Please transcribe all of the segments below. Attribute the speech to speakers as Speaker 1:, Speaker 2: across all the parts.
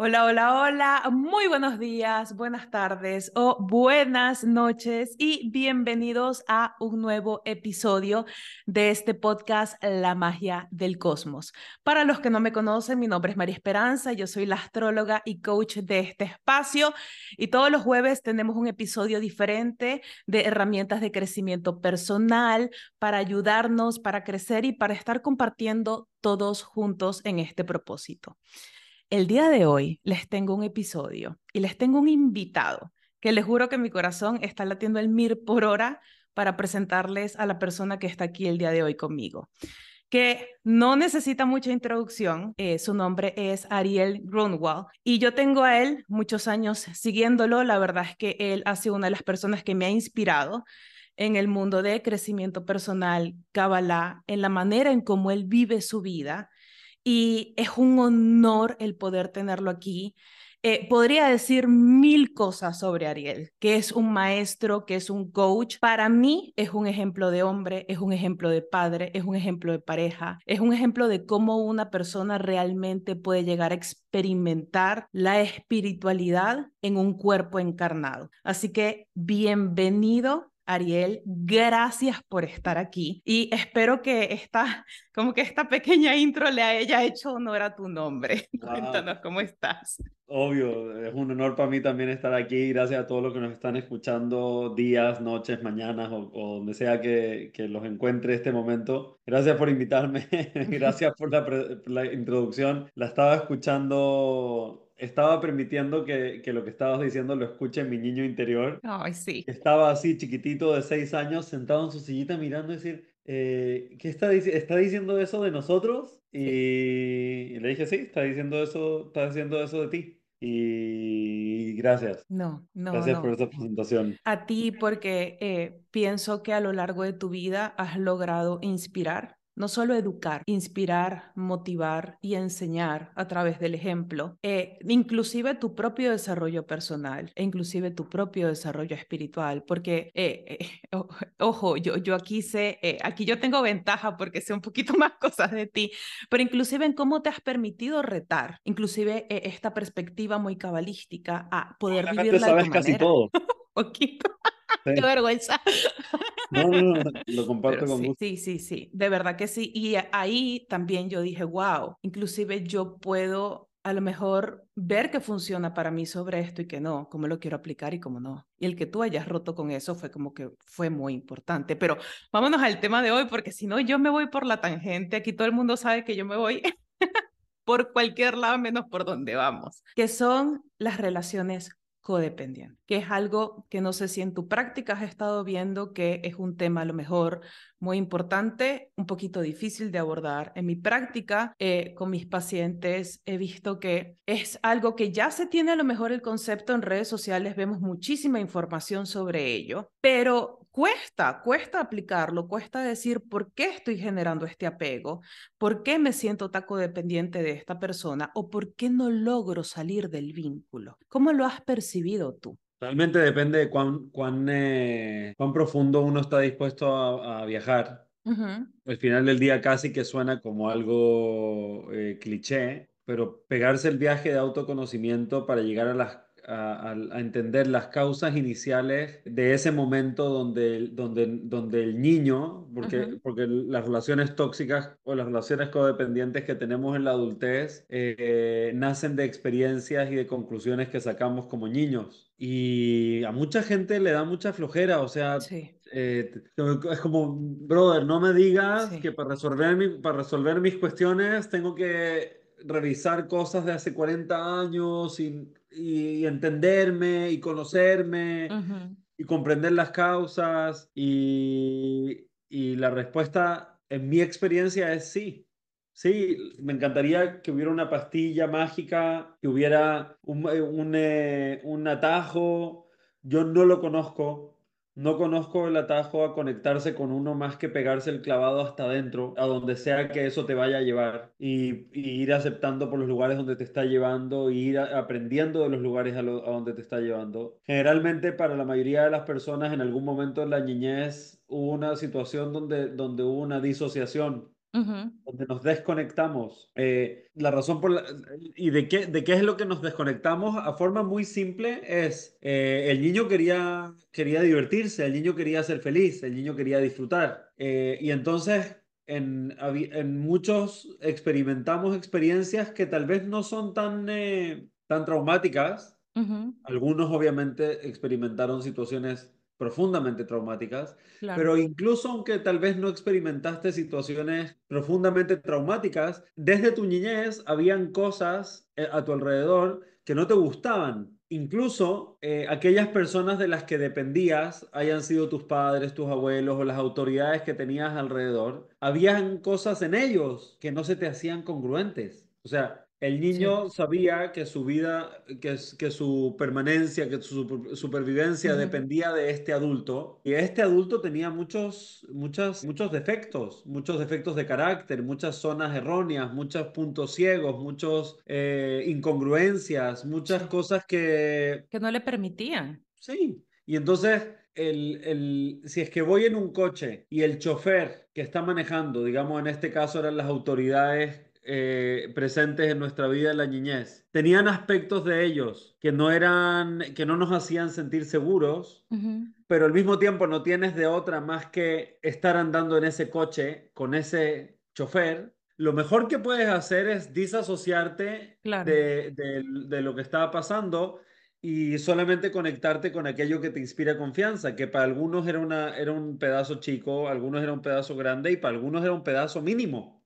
Speaker 1: Hola, hola, hola, muy buenos días, buenas tardes o buenas noches y bienvenidos a un nuevo episodio de este podcast La magia del cosmos. Para los que no me conocen, mi nombre es María Esperanza, yo soy la astróloga y coach de este espacio y todos los jueves tenemos un episodio diferente de herramientas de crecimiento personal para ayudarnos, para crecer y para estar compartiendo todos juntos en este propósito. El día de hoy les tengo un episodio y les tengo un invitado que les juro que mi corazón está latiendo el mir por hora para presentarles a la persona que está aquí el día de hoy conmigo que no necesita mucha introducción. Eh, su nombre es Ariel Grunwald y yo tengo a él muchos años siguiéndolo. La verdad es que él ha sido una de las personas que me ha inspirado en el mundo de crecimiento personal, Kabbalah, en la manera en cómo él vive su vida y es un honor el poder tenerlo aquí. Eh, podría decir mil cosas sobre Ariel, que es un maestro, que es un coach. Para mí es un ejemplo de hombre, es un ejemplo de padre, es un ejemplo de pareja, es un ejemplo de cómo una persona realmente puede llegar a experimentar la espiritualidad en un cuerpo encarnado. Así que bienvenido Ariel, gracias por estar aquí y espero que esta, como que esta pequeña intro le haya hecho honor a tu nombre. Cuéntanos cómo estás.
Speaker 2: Obvio, es un honor para mí también estar aquí. Gracias a todos los que nos están escuchando días, noches, mañanas o, donde sea que, que, los encuentre este momento. Gracias por invitarme, gracias por la, la introducción. La estaba escuchando estaba permitiendo que, que, lo que estabas diciendo lo escuche mi niño interior.
Speaker 1: Ay, sí.
Speaker 2: Estaba así, chiquitito de seis años, sentado en su sillita mirando y decir, eh, ¿qué está, está diciendo eso de nosotros? Y, le dije, sí, está diciendo eso, está diciendo eso de ti. Y gracias.
Speaker 1: No, no.
Speaker 2: Gracias por esta presentación.
Speaker 1: A ti porque eh, pienso que a lo largo de tu vida has logrado inspirar no solo educar, inspirar, motivar y enseñar a través del ejemplo, eh, inclusive tu propio desarrollo personal e inclusive tu propio desarrollo espiritual, porque, eh, eh, ojo, yo, yo aquí sé, aquí yo tengo ventaja porque sé un poquito más cosas de ti, pero inclusive en cómo te has permitido retar, inclusive esta perspectiva muy cabalística a poder vivir la
Speaker 2: sabes casi todo.
Speaker 1: poquito. Qué vergüenza.
Speaker 2: No, no, lo comparto con
Speaker 1: sí, Sí, sí, sí, de verdad que sí. Y ahí también yo dije, wow, inclusive yo puedo a lo mejor ver que funciona para mí sobre esto y que no, cómo lo quiero aplicar y cómo no. Y el que tú hayas roto con eso fue como que fue muy importante. Pero vámonos al tema de hoy, porque si no, yo me voy por la tangente. Aquí todo el mundo sabe que yo me voy por cualquier lado menos por donde vamos, que son las relaciones codependiente, que es algo que no sé si en tu práctica has estado viendo que es un tema a lo mejor muy importante, un poquito difícil de abordar. En mi práctica eh, con mis pacientes he visto que es algo que ya se tiene a lo mejor el concepto en redes sociales, vemos muchísima información sobre ello, pero cuesta, cuesta aplicarlo, cuesta decir por qué estoy generando este apego, por qué me siento tan codependiente de esta persona o por qué no logro salir del vínculo. ¿Cómo lo has percibido tú?
Speaker 2: Realmente depende de cuán, cuán, eh, cuán profundo uno está dispuesto a, viajar. Al final del día casi que suena como algo eh, cliché, pero pegarse el viaje de autoconocimiento para llegar a las a, entender las causas iniciales de ese momento donde, donde, donde el niño, porque, porque las relaciones tóxicas o las relaciones codependientes que tenemos en la adultez eh, nacen de experiencias y de conclusiones que sacamos como niños. Y a mucha gente le da mucha flojera, o sea, eh, es como, brother, no me digas que para resolver, mi, para resolver mis cuestiones tengo que revisar cosas de hace 40 años y, y entenderme y conocerme y comprender las causas? Y, y la respuesta, en mi experiencia, es sí. Sí, me encantaría que hubiera una pastilla mágica, que hubiera un, eh, un, eh, un atajo. Yo no lo conozco, no conozco el atajo a conectarse con uno más que pegarse el clavado hasta adentro, a donde sea que eso te vaya a llevar y, ir aceptando por los lugares donde te está llevando, y ir aprendiendo de los lugares a, donde te está llevando. Generalmente para la mayoría de las personas en algún momento en la niñez hubo una situación donde, donde hubo una disociación donde nos desconectamos. Eh, la razón por la, y de qué, de qué es lo que nos desconectamos a forma muy simple es eh, el niño quería, quería divertirse, el niño quería ser feliz, el niño quería disfrutar. Eh, y entonces en, en, muchos experimentamos experiencias que tal vez no son tan, tan traumáticas. Algunos obviamente experimentaron situaciones profundamente traumáticas, pero incluso aunque tal vez no experimentaste situaciones profundamente traumáticas, desde tu niñez habían cosas eh, a tu alrededor que no te gustaban. Incluso eh, aquellas personas de las que dependías, hayan sido tus padres, tus abuelos o las autoridades que tenías alrededor, habían cosas en ellos que no se te hacían congruentes. O sea, el niño sabía que su vida, que, que su permanencia, que su supervivencia dependía de este adulto. Y este adulto tenía muchos, muchas, muchos defectos, muchos defectos de carácter, muchas zonas erróneas, muchos puntos ciegos, muchas eh, incongruencias, muchas cosas que...
Speaker 1: Que no le permitían.
Speaker 2: Sí. Y entonces el, el, si es que voy en un coche y el chofer que está manejando, digamos en este caso eran las autoridades eh, presentes en nuestra vida en la niñez, tenían aspectos de ellos que no eran, que no nos hacían sentir seguros, pero al mismo tiempo no tienes de otra más que estar andando en ese coche con ese chofer. Lo mejor que puedes hacer es disasociarte de, de lo que estaba pasando y solamente conectarte con aquello que te inspira confianza, que para algunos era, una, era un pedazo chico, algunos era un pedazo grande y para algunos era un pedazo mínimo.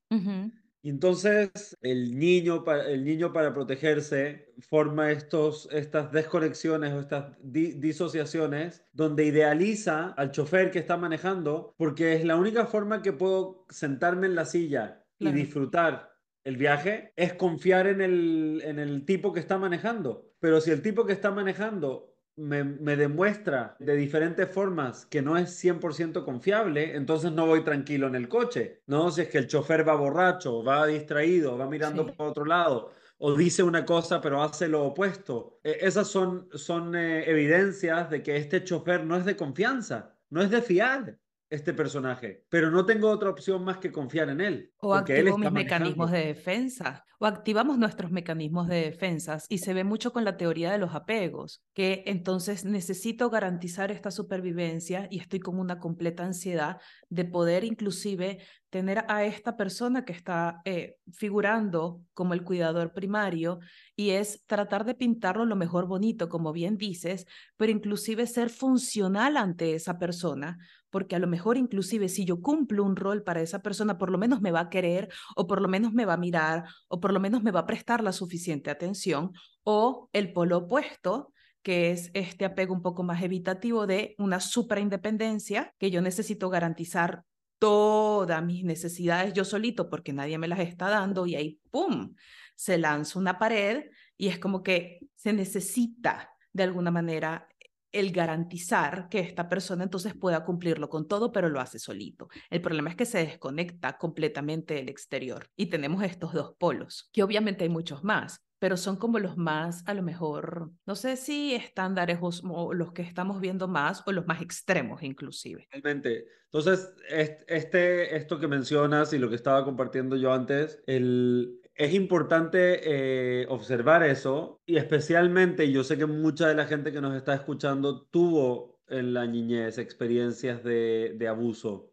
Speaker 2: Y entonces el niño, el niño para protegerse forma estos, estas desconexiones o estas disociaciones donde idealiza al chofer que está manejando porque es la única forma que puedo sentarme en la silla y disfrutar el viaje es confiar en el, en el tipo que está manejando. Pero si el tipo que está manejando me, demuestra de diferentes formas que no es 100% confiable, entonces no voy tranquilo en el coche, ¿no? Si es que el chofer va borracho, va distraído, va mirando por otro lado, o dice una cosa pero hace lo opuesto. E, esas son, son eh, evidencias de que este chofer no es de confianza, no es de fiar este personaje, pero no tengo otra opción más que confiar en él.
Speaker 1: O activo mis mecanismos de defensa, o activamos nuestros mecanismos de defensa, y se ve mucho con la teoría de los apegos, que entonces necesito garantizar esta supervivencia y estoy con una completa ansiedad de poder inclusive tener a esta persona que está eh, figurando como el cuidador primario y es tratar de pintarlo lo mejor bonito, como bien dices, pero inclusive ser funcional ante esa persona, porque a lo mejor inclusive si yo cumplo un rol para esa persona, por lo menos me va a querer o por lo menos me va a mirar o por lo menos me va a prestar la suficiente atención o el polo opuesto que es este apego un poco más evitativo de una superindependencia que yo necesito garantizar todas mis necesidades yo solito porque nadie me las está dando y ahí, ¡pum!, se lanza una pared y es como que se necesita de alguna manera el garantizar que esta persona entonces pueda cumplirlo con todo, pero lo hace solito. El problema es que se desconecta completamente del exterior y tenemos estos dos polos, que obviamente hay muchos más, pero son como los más, a lo mejor, no sé si estándares o, los que estamos viendo más o los más extremos inclusive.
Speaker 2: Realmente. Entonces, este, esto que mencionas y lo que estaba compartiendo yo antes, el, es importante eh, observar eso y especialmente yo sé que mucha de la gente que nos está escuchando tuvo en la niñez experiencias de, de abuso,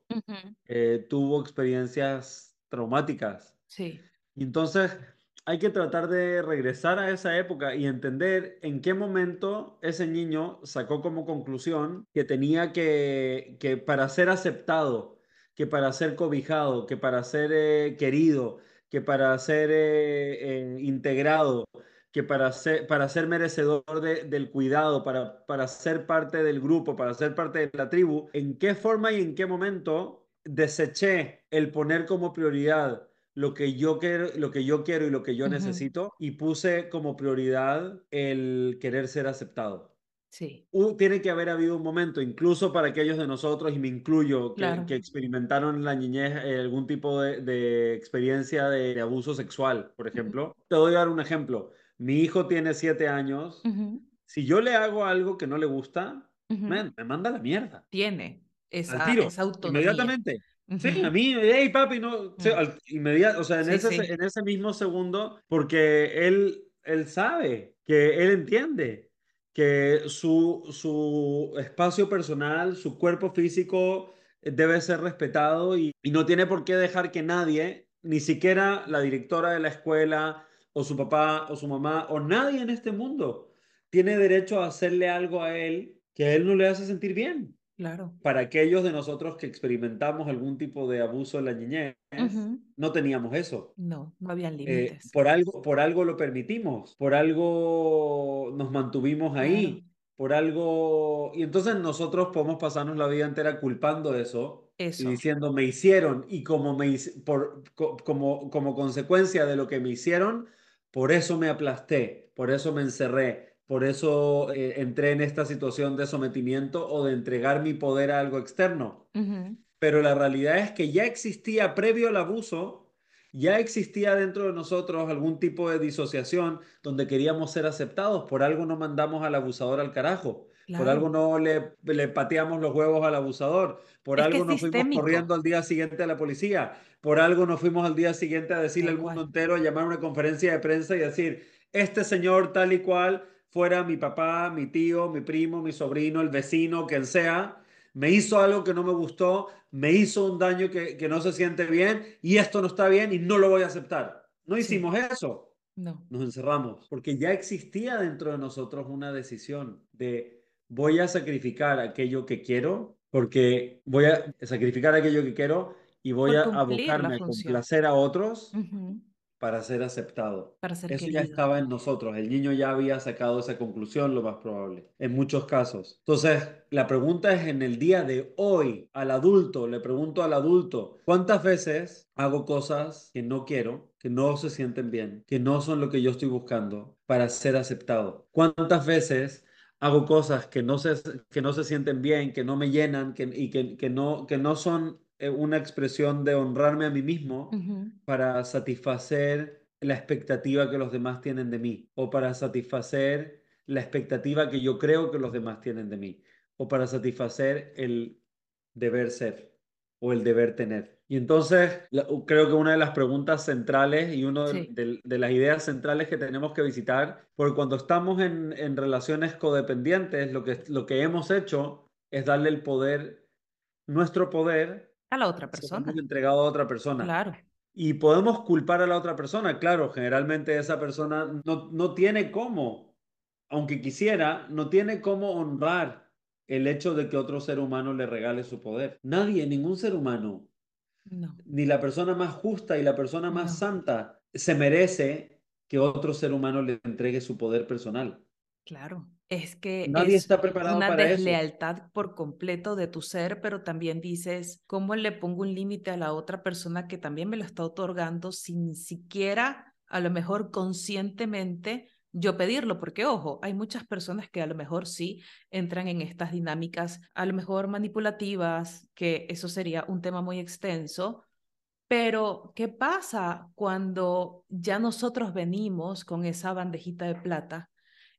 Speaker 2: eh, tuvo experiencias traumáticas.
Speaker 1: Sí.
Speaker 2: Entonces hay que tratar de regresar a esa época y entender en qué momento ese niño sacó como conclusión que tenía que, que para ser aceptado, que para ser cobijado, que para ser eh, querido, que para ser eh, eh, integrado, que para ser, para ser merecedor del cuidado, para, para ser parte del grupo, para ser parte de la tribu, ¿en qué forma y en qué momento deseché el poner como prioridad lo que yo quiero, lo que yo quiero y lo que yo necesito y puse como prioridad el querer ser aceptado?
Speaker 1: Sí.
Speaker 2: tiene que haber habido un momento, incluso para aquellos de nosotros, y me incluyo, que, experimentaron en la niñez eh, algún tipo de, experiencia de, abuso sexual, por ejemplo. Te voy a dar un ejemplo. Mi hijo tiene siete años. Si yo le hago algo que no le gusta, me manda la mierda.
Speaker 1: Tiene esa, tiro, autonomía.
Speaker 2: Inmediatamente. Sí, a mí, hey papi, no, inmediato, o sea, en, ese, en ese mismo segundo, porque él, él sabe, que él entiende que su, su espacio personal, su cuerpo físico eh, debe ser respetado y, y no tiene por qué dejar que nadie, ni siquiera la directora de la escuela o su papá o su mamá o nadie en este mundo tiene derecho a hacerle algo a él que a él no le hace sentir bien.
Speaker 1: Claro.
Speaker 2: Para aquellos de nosotros que experimentamos algún tipo de abuso en la niñez, no teníamos eso.
Speaker 1: No, no habían eh, límites.
Speaker 2: por, algo, por algo lo permitimos, por algo nos mantuvimos ahí, por algo... Y entonces nosotros podemos pasarnos la vida entera culpando eso, eso. y diciendo, me hicieron, y como, me, por, como, como consecuencia de lo que me hicieron, por eso me aplasté, por eso me encerré, por eso eh, entré en esta situación de sometimiento o de entregar mi poder a algo externo. Pero la realidad es que ya existía previo al abuso, ya existía dentro de nosotros algún tipo de disociación donde queríamos ser aceptados. Por algo no mandamos al abusador al carajo. Por algo no le, le, pateamos los huevos al abusador. Por algo nos fuimos corriendo al día siguiente a la policía. Por algo nos fuimos al día siguiente a decirle al mundo entero, a llamar a una conferencia de prensa y decir, este señor tal y cual fuera mi papá, mi tío, mi primo, mi sobrino, el vecino, quien sea, me hizo algo que no me gustó, me hizo un daño que, no se siente bien y esto no está bien y no lo voy a aceptar. No hicimos eso.
Speaker 1: No.
Speaker 2: Nos encerramos porque ya existía dentro de nosotros una decisión de voy a sacrificar aquello que quiero porque voy a sacrificar aquello que quiero y voy a abocarme a complacer a otros para ser aceptado.
Speaker 1: Para ser
Speaker 2: Eso ya estaba en nosotros. El niño ya había sacado esa conclusión, lo más probable, en muchos casos. Entonces, la pregunta es en el día de hoy, al adulto, le pregunto al adulto, ¿cuántas veces hago cosas que no quiero, que no se sienten bien, que no son lo que yo estoy buscando para ser aceptado? ¿Cuántas veces hago cosas que no se, que no se sienten bien, que no me llenan que, y que, que, no, que no son una expresión de honrarme a mí mismo para satisfacer la expectativa que los demás tienen de mí o para satisfacer la expectativa que yo creo que los demás tienen de mí o para satisfacer el deber ser o el deber tener. Y entonces creo que una de las preguntas centrales y una de, las ideas centrales que tenemos que visitar, porque cuando estamos en, en relaciones codependientes, lo que, lo que hemos hecho es darle el poder, nuestro poder,
Speaker 1: a la otra persona.
Speaker 2: entregado a otra persona.
Speaker 1: Claro.
Speaker 2: Y podemos culpar a la otra persona, claro, generalmente esa persona no, no tiene cómo, aunque quisiera, no tiene cómo honrar el hecho de que otro ser humano le regale su poder. Nadie, ningún ser humano,
Speaker 1: no.
Speaker 2: ni la persona más justa y la persona más santa se merece que otro ser humano le entregue su poder personal.
Speaker 1: Claro. Es que
Speaker 2: Nadie es está preparado
Speaker 1: una
Speaker 2: para
Speaker 1: deslealtad por completo de tu ser, pero también dices, ¿cómo le pongo un límite a la otra persona que también me lo está otorgando sin siquiera, a lo mejor conscientemente, yo pedirlo? Porque, ojo, hay muchas personas que a lo mejor sí entran en estas dinámicas, a lo mejor manipulativas, que eso sería un tema muy extenso, pero, ¿qué pasa cuando ya nosotros venimos con esa bandejita de plata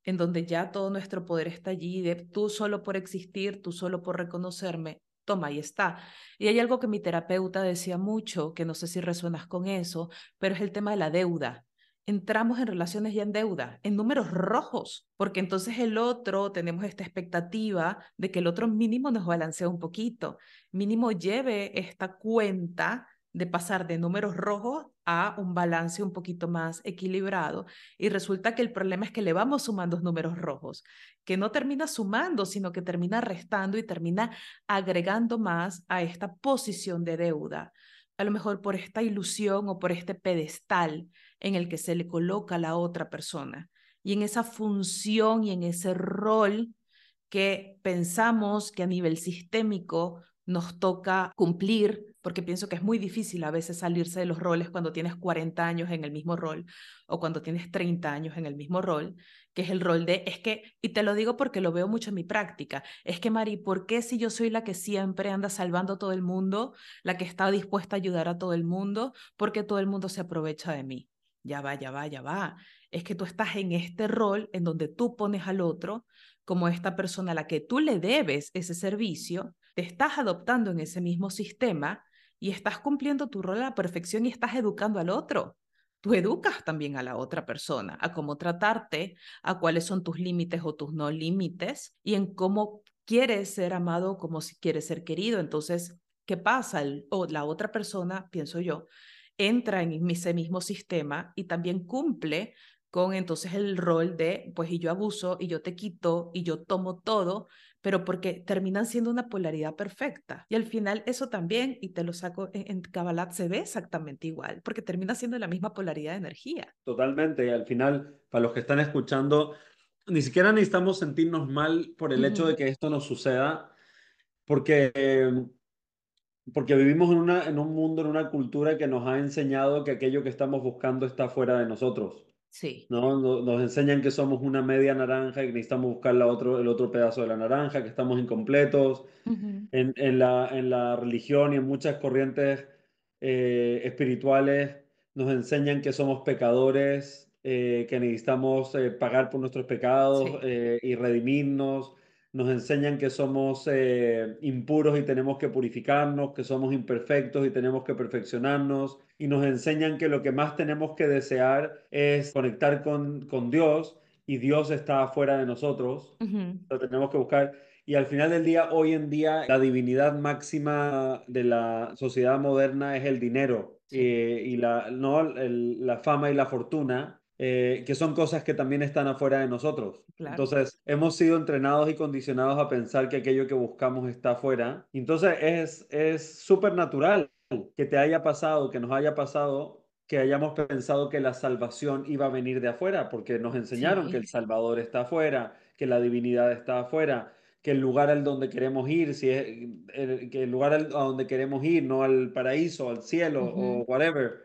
Speaker 1: en donde ya todo nuestro poder está allí, de tú solo por existir, tú solo por reconocerme, toma, ahí está. Y hay algo que mi terapeuta decía mucho, que no sé si resuenas con eso, pero es el tema de la deuda. Entramos en relaciones ya en deuda, en números rojos, porque entonces el otro, tenemos esta expectativa de que el otro mínimo nos balancea un poquito, mínimo lleve esta cuenta de pasar de números rojos a un balance un poquito más equilibrado. Y resulta que el problema es que le vamos sumando números rojos, que no termina sumando, sino que termina restando y termina agregando más a esta posición de deuda. a lo mejor por esta ilusión o por este pedestal en el que se le coloca a la otra persona y en esa función y en ese rol que pensamos que a nivel sistémico nos toca cumplir, porque pienso que es muy difícil a veces salirse de los roles cuando tienes 40 años en el mismo rol o cuando tienes 30 años en el mismo rol, que es el rol de, es que, y te lo digo porque lo veo mucho en mi práctica, es que Mari, ¿por qué si yo soy la que siempre anda salvando a todo el mundo, la que está dispuesta a ayudar a todo el mundo, por qué todo el mundo se aprovecha de mí? Ya va, ya va, ya va. Es que tú estás en este rol en donde tú pones al otro como esta persona a la que tú le debes ese servicio, te estás adoptando en ese mismo sistema y estás cumpliendo tu rol a la perfección y estás educando al otro. Tú educas también a la otra persona, a cómo tratarte, a cuáles son tus límites o tus no límites y en cómo quieres ser amado, como si quieres ser querido. Entonces, ¿qué pasa? o la otra persona, pienso yo, entra en ese mismo sistema y también cumple con entonces el rol de, pues, y yo abuso, y yo te quito, y yo tomo todo, pero porque terminan siendo una polaridad perfecta. Y al final eso también, y te lo saco en, en Kabbalah, se ve exactamente igual, porque termina siendo la misma polaridad de energía.
Speaker 2: Totalmente, y al final, para los que están escuchando, ni siquiera necesitamos sentirnos mal por el hecho de que esto nos suceda, porque... Em, porque vivimos en, una, en un mundo, en una cultura que nos ha enseñado que aquello que estamos buscando está fuera de nosotros.
Speaker 1: Sí.
Speaker 2: ¿no? Nos, enseñan que somos una media naranja y que necesitamos buscar la otro, el otro pedazo de la naranja, que estamos incompletos. en, en, la, en la religión y en muchas corrientes eh, espirituales nos enseñan que somos pecadores, eh, que necesitamos eh, pagar por nuestros pecados y redimirnos. Nos enseñan que somos impuros y tenemos que purificarnos, que somos imperfectos y tenemos que perfeccionarnos y nos enseñan que lo que más tenemos que desear es conectar con, con Dios y Dios está fuera de nosotros. Lo tenemos que buscar. Y al final del día, hoy en día, la divinidad máxima de la sociedad moderna es el dinero eh, y la, ¿no? la fama y la fortuna. Eh, que son cosas que también están afuera de nosotros. Entonces, hemos sido entrenados y condicionados a pensar que aquello que buscamos está afuera. Entonces, es súper natural que te haya pasado, que nos haya pasado, que hayamos pensado que la salvación iba a venir de afuera, porque nos enseñaron que el Salvador está afuera, que la divinidad está afuera, que el lugar al donde queremos ir, si es el, que el lugar al, a donde queremos ir, no al paraíso, al cielo o whatever,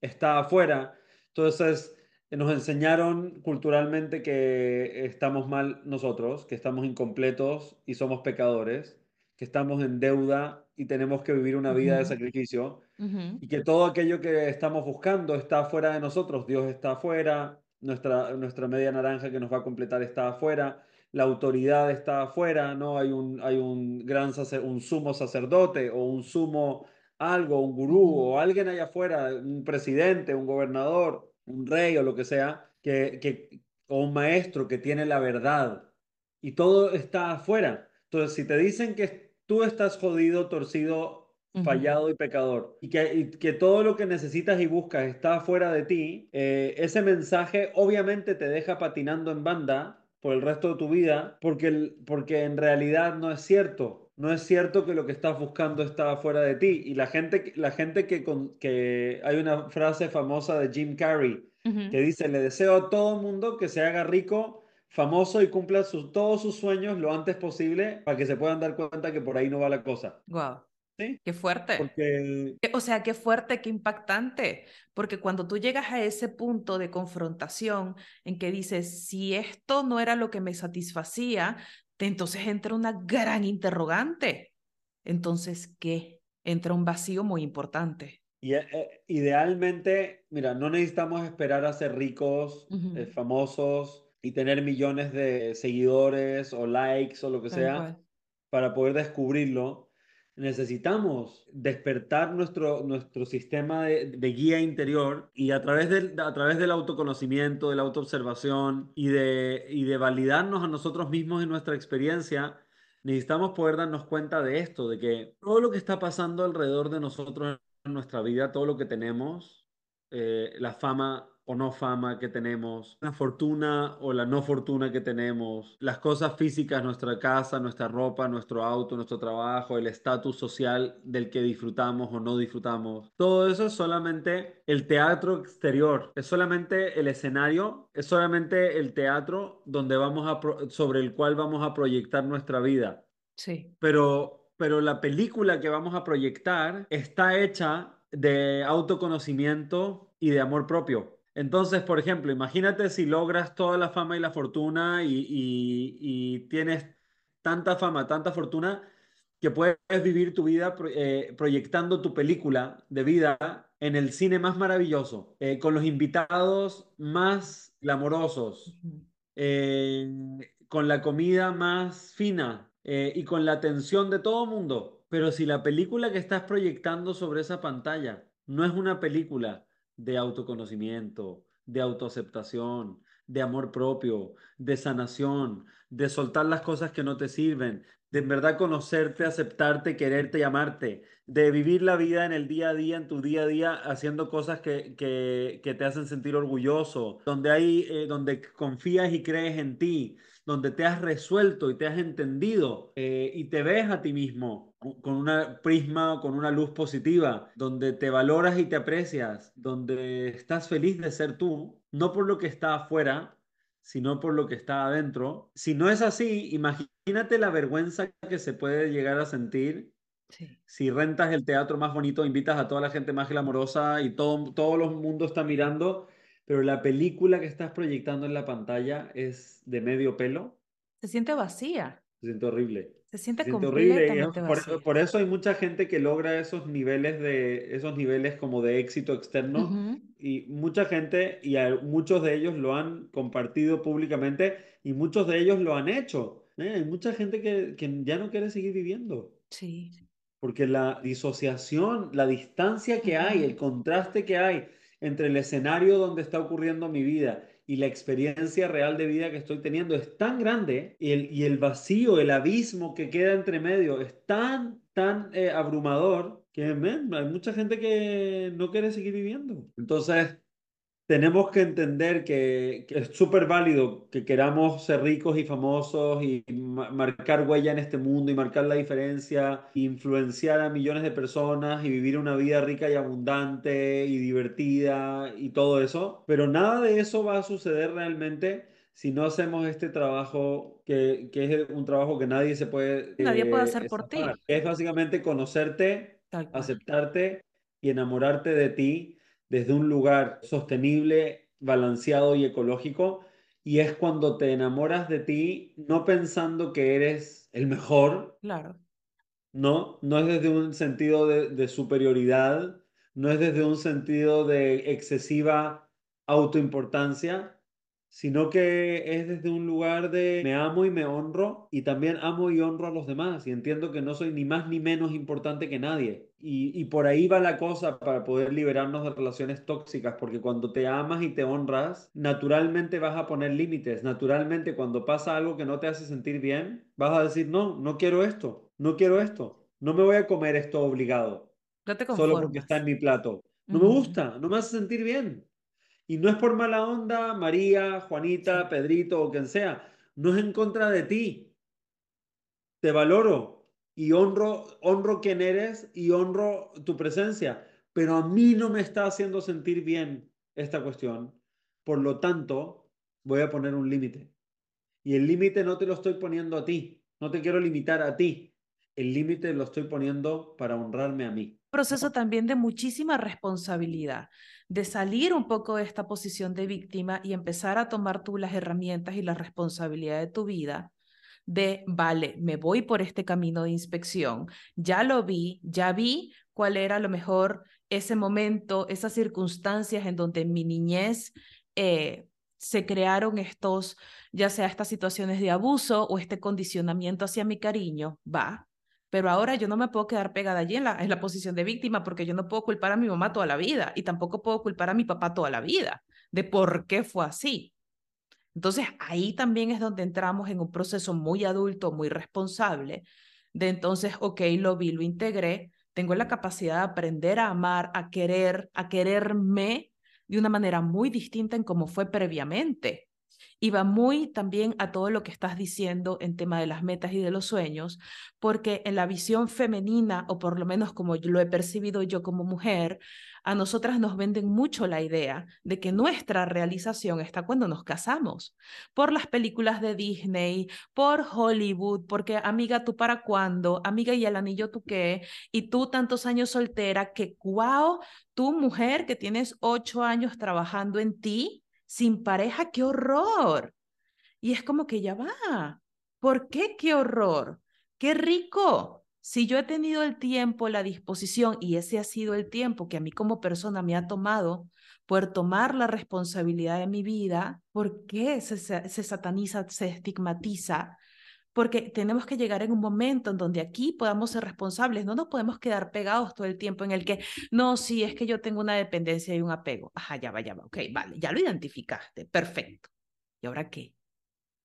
Speaker 2: está afuera. Entonces, nos enseñaron culturalmente que estamos mal nosotros, que estamos incompletos y somos pecadores, que estamos en deuda y tenemos que vivir una vida de sacrificio y que todo aquello que estamos buscando está fuera de nosotros. Dios está afuera, nuestra, nuestra media naranja que nos va a completar está afuera, la autoridad está afuera, ¿no? Hay un, hay un gran un sumo sacerdote o un sumo algo, un gurú o alguien allá afuera, un presidente, un gobernador, un rey o lo que sea, que, que, o un maestro que tiene la verdad y todo está afuera. Entonces, si te dicen que tú estás jodido, torcido, fallado y pecador, y que, que, todo lo que necesitas y buscas está fuera de ti, eh, ese mensaje obviamente te deja patinando en banda por el resto de tu vida, porque, porque en realidad no es cierto. No es cierto que lo que estás buscando está fuera de ti. Y la gente, la gente que, con, que hay una frase famosa de Jim Carrey que dice, le deseo a todo el mundo que se haga rico famoso y cumpla todos sus sueños lo antes posible para que se puedan dar cuenta que por ahí no va la cosa.
Speaker 1: Wow. ¿Sí? Qué fuerte. O sea, qué fuerte, qué impactante. Porque cuando tú llegas a ese punto de confrontación en que dices, si esto no era lo que me satisfacía, entonces entra una gran interrogante. Entonces, ¿qué? Entra un vacío muy importante.
Speaker 2: Y eh, eh, idealmente, mira, no necesitamos esperar a ser ricos, eh, famosos, y tener millones de seguidores o likes o lo que sea para poder descubrirlo, necesitamos despertar nuestro, nuestro sistema de, guía interior y a través, del, a través del autoconocimiento, de la autoobservación y de, y de validarnos a nosotros mismos en nuestra experiencia, necesitamos poder darnos cuenta de esto, de que todo lo que está pasando alrededor de nosotros en nuestra vida, todo lo que tenemos, eh, la fama, o no fama que tenemos, la fortuna o la no fortuna que tenemos, las cosas físicas, nuestra casa, nuestra ropa, nuestro auto, nuestro trabajo, el estatus social del que disfrutamos o no disfrutamos. Todo eso es solamente el teatro exterior, es solamente el escenario, es solamente el teatro donde vamos a sobre el cual vamos a proyectar nuestra vida.
Speaker 1: Sí.
Speaker 2: Pero, pero la película que vamos a proyectar está hecha de autoconocimiento y de amor propio. Entonces, por ejemplo, imagínate si logras toda la fama y la fortuna y, tienes tanta fama, tanta fortuna, que puedes vivir tu vida eh, proyectando tu película de vida en el cine más maravilloso, eh, con los invitados más glamorosos, eh, con la comida más fina y con la atención de todo el mundo. Pero si la película que estás proyectando sobre esa pantalla no es una película de autoconocimiento, de autoaceptación, de amor propio, de sanación, de soltar las cosas que no te sirven, de en verdad conocerte, aceptarte, quererte y amarte, de vivir la vida en el día a día, en tu día a día, haciendo cosas que, que, te hacen sentir orgulloso, donde, hay, eh, donde confías y crees en ti, donde te has resuelto y te has entendido eh, y te ves a ti mismo con una prisma, con una luz positiva, donde te valoras y te aprecias, donde estás feliz de ser tú, no por lo que está afuera, sino por lo que está adentro. Si no es así, imagínate la vergüenza que se puede llegar a sentir si rentas el teatro más bonito, invitas a toda la gente más glamorosa y todo, todo el mundo está mirando, pero la película que estás proyectando en la pantalla es de medio pelo.
Speaker 1: Se siente vacía.
Speaker 2: Se siente horrible.
Speaker 1: Se siente, horrible.
Speaker 2: por, eso hay mucha gente que logra esos niveles de esos niveles como de éxito externo y mucha gente y muchos de ellos lo han compartido públicamente y muchos de ellos lo han hecho. ¿eh? Hay mucha gente que, que ya no quiere seguir viviendo.
Speaker 1: Sí.
Speaker 2: Porque la disociación, la distancia que hay, el contraste que hay entre el escenario donde está ocurriendo mi vida y la experiencia real de vida que estoy teniendo es tan grande y el, y el vacío, el abismo que queda entre medio es tan, tan eh, abrumador que hay mucha gente que no quiere seguir viviendo. Entonces, tenemos que entender que, es súper válido que queramos ser ricos y famosos y marcar huella en este mundo y marcar la diferencia, influenciar a millones de personas y vivir una vida rica y abundante y divertida y todo eso. Pero nada de eso va a suceder realmente si no hacemos este trabajo, que, es un trabajo que nadie se puede...
Speaker 1: Nadie puede hacer eh, por ti.
Speaker 2: Es básicamente conocerte, aceptarte y enamorarte de ti desde un lugar sostenible, balanceado y ecológico. Y es cuando te enamoras de ti, no pensando que eres el mejor.
Speaker 1: Claro.
Speaker 2: No, no es desde un sentido de, de superioridad, no es desde un sentido de excesiva autoimportancia, sino que es desde un lugar de me amo y me honro y también amo y honro a los demás y entiendo que no soy ni más ni menos importante que nadie. Y, por ahí va la cosa para poder liberarnos de relaciones tóxicas, porque cuando te amas y te honras, naturalmente vas a poner límites, naturalmente cuando pasa algo que no te hace sentir bien, vas a decir, no, no quiero esto, no quiero esto, no me voy a comer esto obligado, solo porque está en mi plato. No me gusta, no me hace sentir bien. Y no es por mala onda, María, Juanita, Pedrito o quien sea. No es en contra de ti. Te valoro y honro, honro quién eres y honro tu presencia. Pero a mí no me está haciendo sentir bien esta cuestión. Por lo tanto, voy a poner un límite. Y el límite no te lo estoy poniendo a ti. No te quiero limitar a ti. El límite lo estoy poniendo para honrarme a mí.
Speaker 1: Proceso también de muchísima responsabilidad de salir un poco de esta posición de víctima y empezar a tomar tú las herramientas y la responsabilidad de tu vida, de, vale, me voy por este camino de inspección, ya lo vi, ya vi cuál era a lo mejor ese momento, esas circunstancias en donde en mi niñez eh, se crearon estos, ya sea estas situaciones de abuso o este condicionamiento hacia mi cariño, va, pero ahora yo no me puedo quedar pegada allí en la, en la posición de víctima porque yo no puedo culpar a mi mamá toda la vida y tampoco puedo culpar a mi papá toda la vida de por qué fue así. Entonces ahí también es donde entramos en un proceso muy adulto, muy responsable, de entonces, ok, lo vi, lo integré, tengo la capacidad de aprender a amar, a querer, a quererme de una manera muy distinta en como fue previamente. Y va muy también a todo lo que estás diciendo en tema de las metas y de los sueños, porque en la visión femenina, o por lo menos como lo he percibido yo como mujer, a nosotras nos venden mucho la idea de que nuestra realización está cuando nos casamos, por las películas de Disney, por Hollywood, porque amiga, tú para cuándo, amiga, y el anillo tú qué, y tú tantos años soltera, que wow, tú mujer que tienes ocho años trabajando en ti, sin pareja, qué horror. Y es como que ya va. ¿Por qué qué horror? Qué rico. Si yo he tenido el tiempo, la disposición, y ese ha sido el tiempo que a mí como persona me ha tomado por tomar la responsabilidad de mi vida, ¿por qué se, se sataniza, se estigmatiza porque tenemos que llegar en un momento en donde aquí podamos ser responsables, no nos podemos quedar pegados todo el tiempo en el que, no, sí, es que yo tengo una dependencia y un apego. Ajá, ya va, ya va, ok, vale, ya lo identificaste, perfecto. ¿Y ahora qué?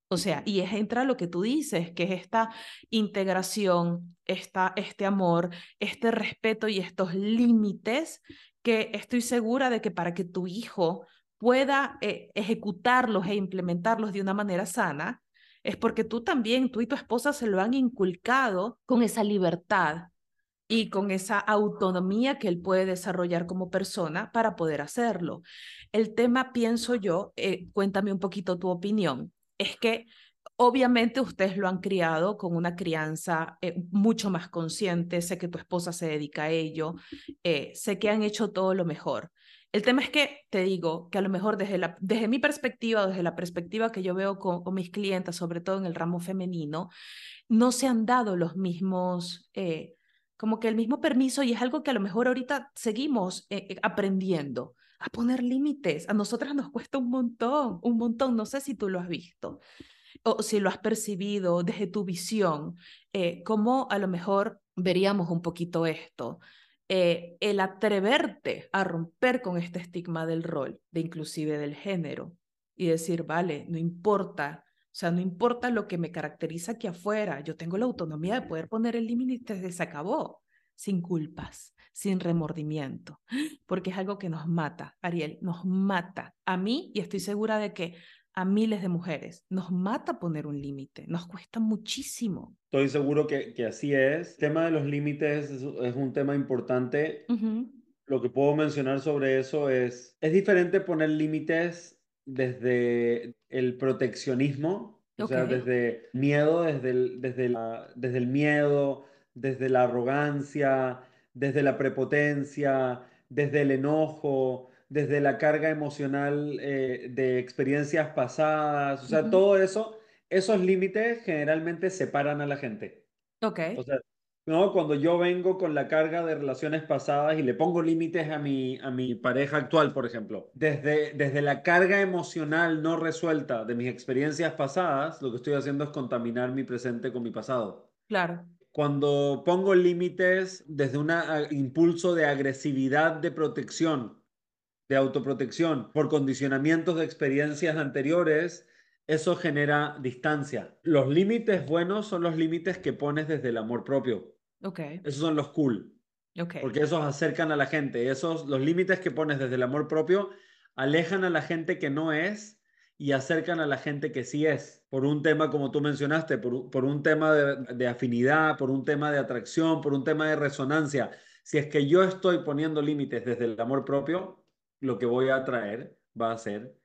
Speaker 1: O sea, y es entra lo que tú dices, que es esta integración, esta, este amor, este respeto y estos límites que estoy segura de que para que tu hijo pueda eh, ejecutarlos e implementarlos de una manera sana, es porque tú también, tú y tu esposa se lo han inculcado con esa libertad y con esa autonomía que él puede desarrollar como persona para poder hacerlo. El tema, pienso yo, eh, cuéntame un poquito tu opinión, es que obviamente ustedes lo han criado con una crianza eh, mucho más consciente, sé que tu esposa se dedica a ello, eh, sé que han hecho todo lo mejor. El tema es que te digo que a lo mejor desde, desde mi perspectiva, desde la perspectiva que yo veo con, mis clientes, sobre todo en el ramo femenino, no se han dado los mismos, eh, como que el mismo permiso y es algo que a lo mejor ahorita seguimos eh, eh, aprendiendo a poner límites. A nosotras nos cuesta un montón, un montón. No sé si tú lo has visto o si lo has percibido desde tu visión, cómo a lo mejor veríamos un poquito esto. Eh, el atreverte a romper con este estigma del rol, de inclusive del género, y decir, vale, no importa, o sea, no importa lo que me caracteriza aquí afuera, yo tengo la autonomía de poder poner el límite se acabó, sin culpas, sin remordimiento, porque es algo que nos mata, Ariel, nos mata. A mí y estoy segura de que a miles de mujeres. Nos mata poner un límite, nos cuesta muchísimo.
Speaker 2: Estoy seguro que, que así es. El tema de los límites es, un tema importante. Lo que puedo mencionar sobre eso es, es diferente poner límites desde el proteccionismo, o sea, desde miedo, desde el, desde, la, desde el miedo, desde la arrogancia, desde la prepotencia, desde el enojo, desde la carga emocional eh, de experiencias pasadas, o sea, todo eso, esos límites generalmente separan a la gente.
Speaker 1: Ok.
Speaker 2: O sea, ¿no? Cuando yo vengo con la carga de relaciones pasadas y le pongo límites a mi, a mi pareja actual, por ejemplo, desde, desde la carga emocional no resuelta de mis experiencias pasadas, lo que estoy haciendo es contaminar mi presente con mi pasado.
Speaker 1: Claro.
Speaker 2: Cuando pongo límites desde un impulso de agresividad de protección, de autoprotección por condicionamientos de experiencias anteriores, eso genera distancia. Los límites buenos son los límites que pones desde el amor propio.
Speaker 1: Okay.
Speaker 2: Esos son los cool.
Speaker 1: Okay.
Speaker 2: Porque esos acercan a la gente. Esos, los límites que pones desde el amor propio alejan a la gente que no es y acercan a la gente que sí es. Por un tema, como tú mencionaste, por, por un tema de, de afinidad, por un tema de atracción, por un tema de resonancia. Si es que yo estoy poniendo límites desde el amor propio, lo que voy a traer va a ser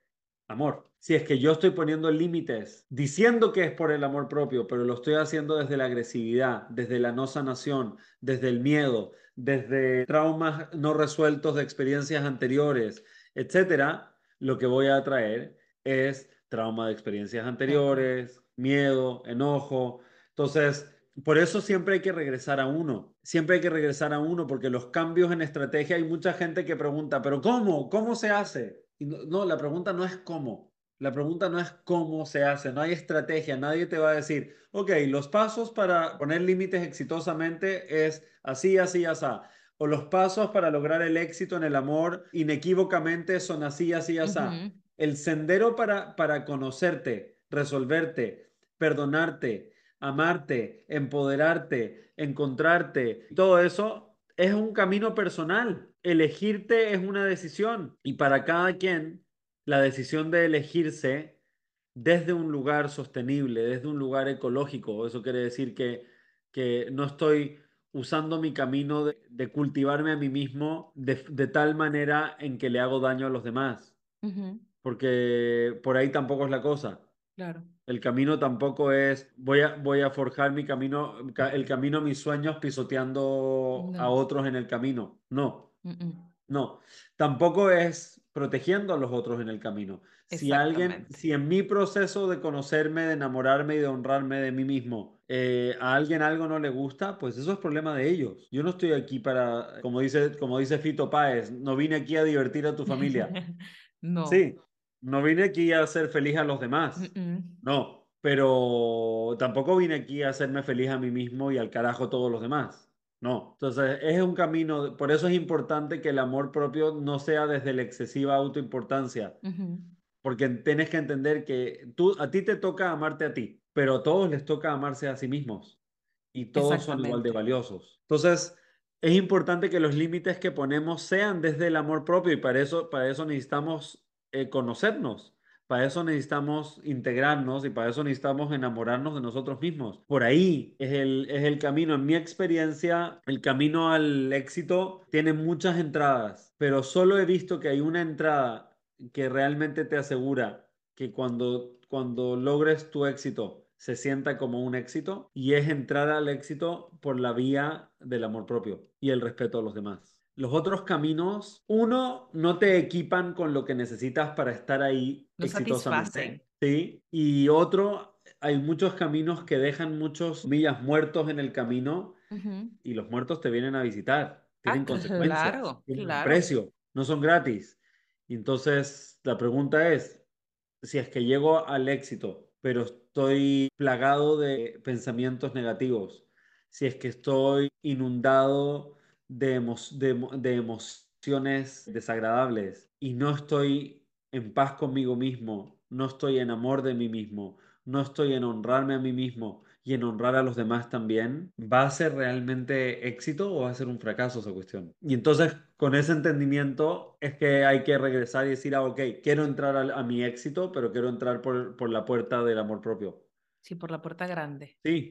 Speaker 2: amor. Si es que yo estoy poniendo límites, diciendo que es por el amor propio, pero lo estoy haciendo desde la agresividad, desde la no sanación, desde el miedo, desde traumas no resueltos de experiencias anteriores, etcétera, lo que voy a traer es trauma de experiencias anteriores, miedo, enojo. Entonces, por eso siempre hay que regresar a uno, siempre hay que regresar a uno, porque los cambios en estrategia, hay mucha gente que pregunta, pero ¿cómo? ¿Cómo se hace? Y no, la pregunta no es cómo, la pregunta no es cómo se hace, no hay estrategia, nadie te va a decir, ok, los pasos para poner límites exitosamente es así, así, así. O los pasos para lograr el éxito en el amor inequívocamente son así, así, así. El sendero para, para conocerte, resolverte, perdonarte, amarte, empoderarte, encontrarte, todo eso es un camino personal. Elegirte es una decisión y para cada quien la decisión de elegirse desde un lugar sostenible, desde un lugar ecológico, eso quiere decir que, que no estoy usando mi camino de, cultivarme a mí mismo de, tal manera en que le hago daño a los demás. Porque por ahí tampoco es la cosa.
Speaker 1: Claro.
Speaker 2: El camino tampoco es voy a, voy a forjar mi camino, el camino a mis sueños pisoteando a otros en el camino. No. No. Tampoco es protegiendo a los otros en el camino. Si alguien, si en mi proceso de conocerme, de enamorarme y de honrarme de mí mismo, eh, a alguien algo no le gusta, pues eso es problema de ellos. Yo no estoy aquí para, como dice, como dice Fito Páez, no vine aquí a divertir a tu familia.
Speaker 1: no.
Speaker 2: Sí, no vine aquí a hacer feliz a los demás. No, pero tampoco vine aquí a hacerme feliz a mí mismo y al carajo todos los demás. No, entonces es un camino, por eso es importante que el amor propio no sea desde la excesiva autoimportancia, porque tienes que entender que tú, a ti te toca amarte a ti, pero a todos les toca amarse a sí mismos y todos son igual de valiosos. Entonces es importante que los límites que ponemos sean desde el amor propio y para eso, para eso necesitamos eh, conocernos. Para eso necesitamos integrarnos y para eso necesitamos enamorarnos de nosotros mismos. Por ahí es el, es el camino. En mi experiencia, el camino al éxito tiene muchas entradas, pero solo he visto que hay una entrada que realmente te asegura que cuando, cuando logres tu éxito se sienta como un éxito y es entrar al éxito por la vía del amor propio y el respeto a los demás. Los otros caminos, uno, no te equipan con lo que necesitas para estar ahí exitosamente. Sí. Y otro, hay muchos caminos que dejan muchos millas muertos en el camino y los muertos te vienen a visitar. Tienen ah, consecuencias, claro, tienen precio, no son gratis. Y entonces la pregunta es, si es que llego al éxito, pero estoy plagado de pensamientos negativos, si es que estoy inundado de, de, emociones desagradables y no estoy en paz conmigo mismo, no estoy en amor de mí mismo, no estoy en honrarme a mí mismo y en honrar a los demás también, ¿va a ser realmente éxito o va a ser un fracaso esa cuestión? Y entonces con ese entendimiento es que hay que regresar y decir, ah, ok, quiero entrar a, mi éxito, pero quiero entrar por, por, la puerta del amor propio.
Speaker 1: Sí, por la puerta grande.
Speaker 2: Sí,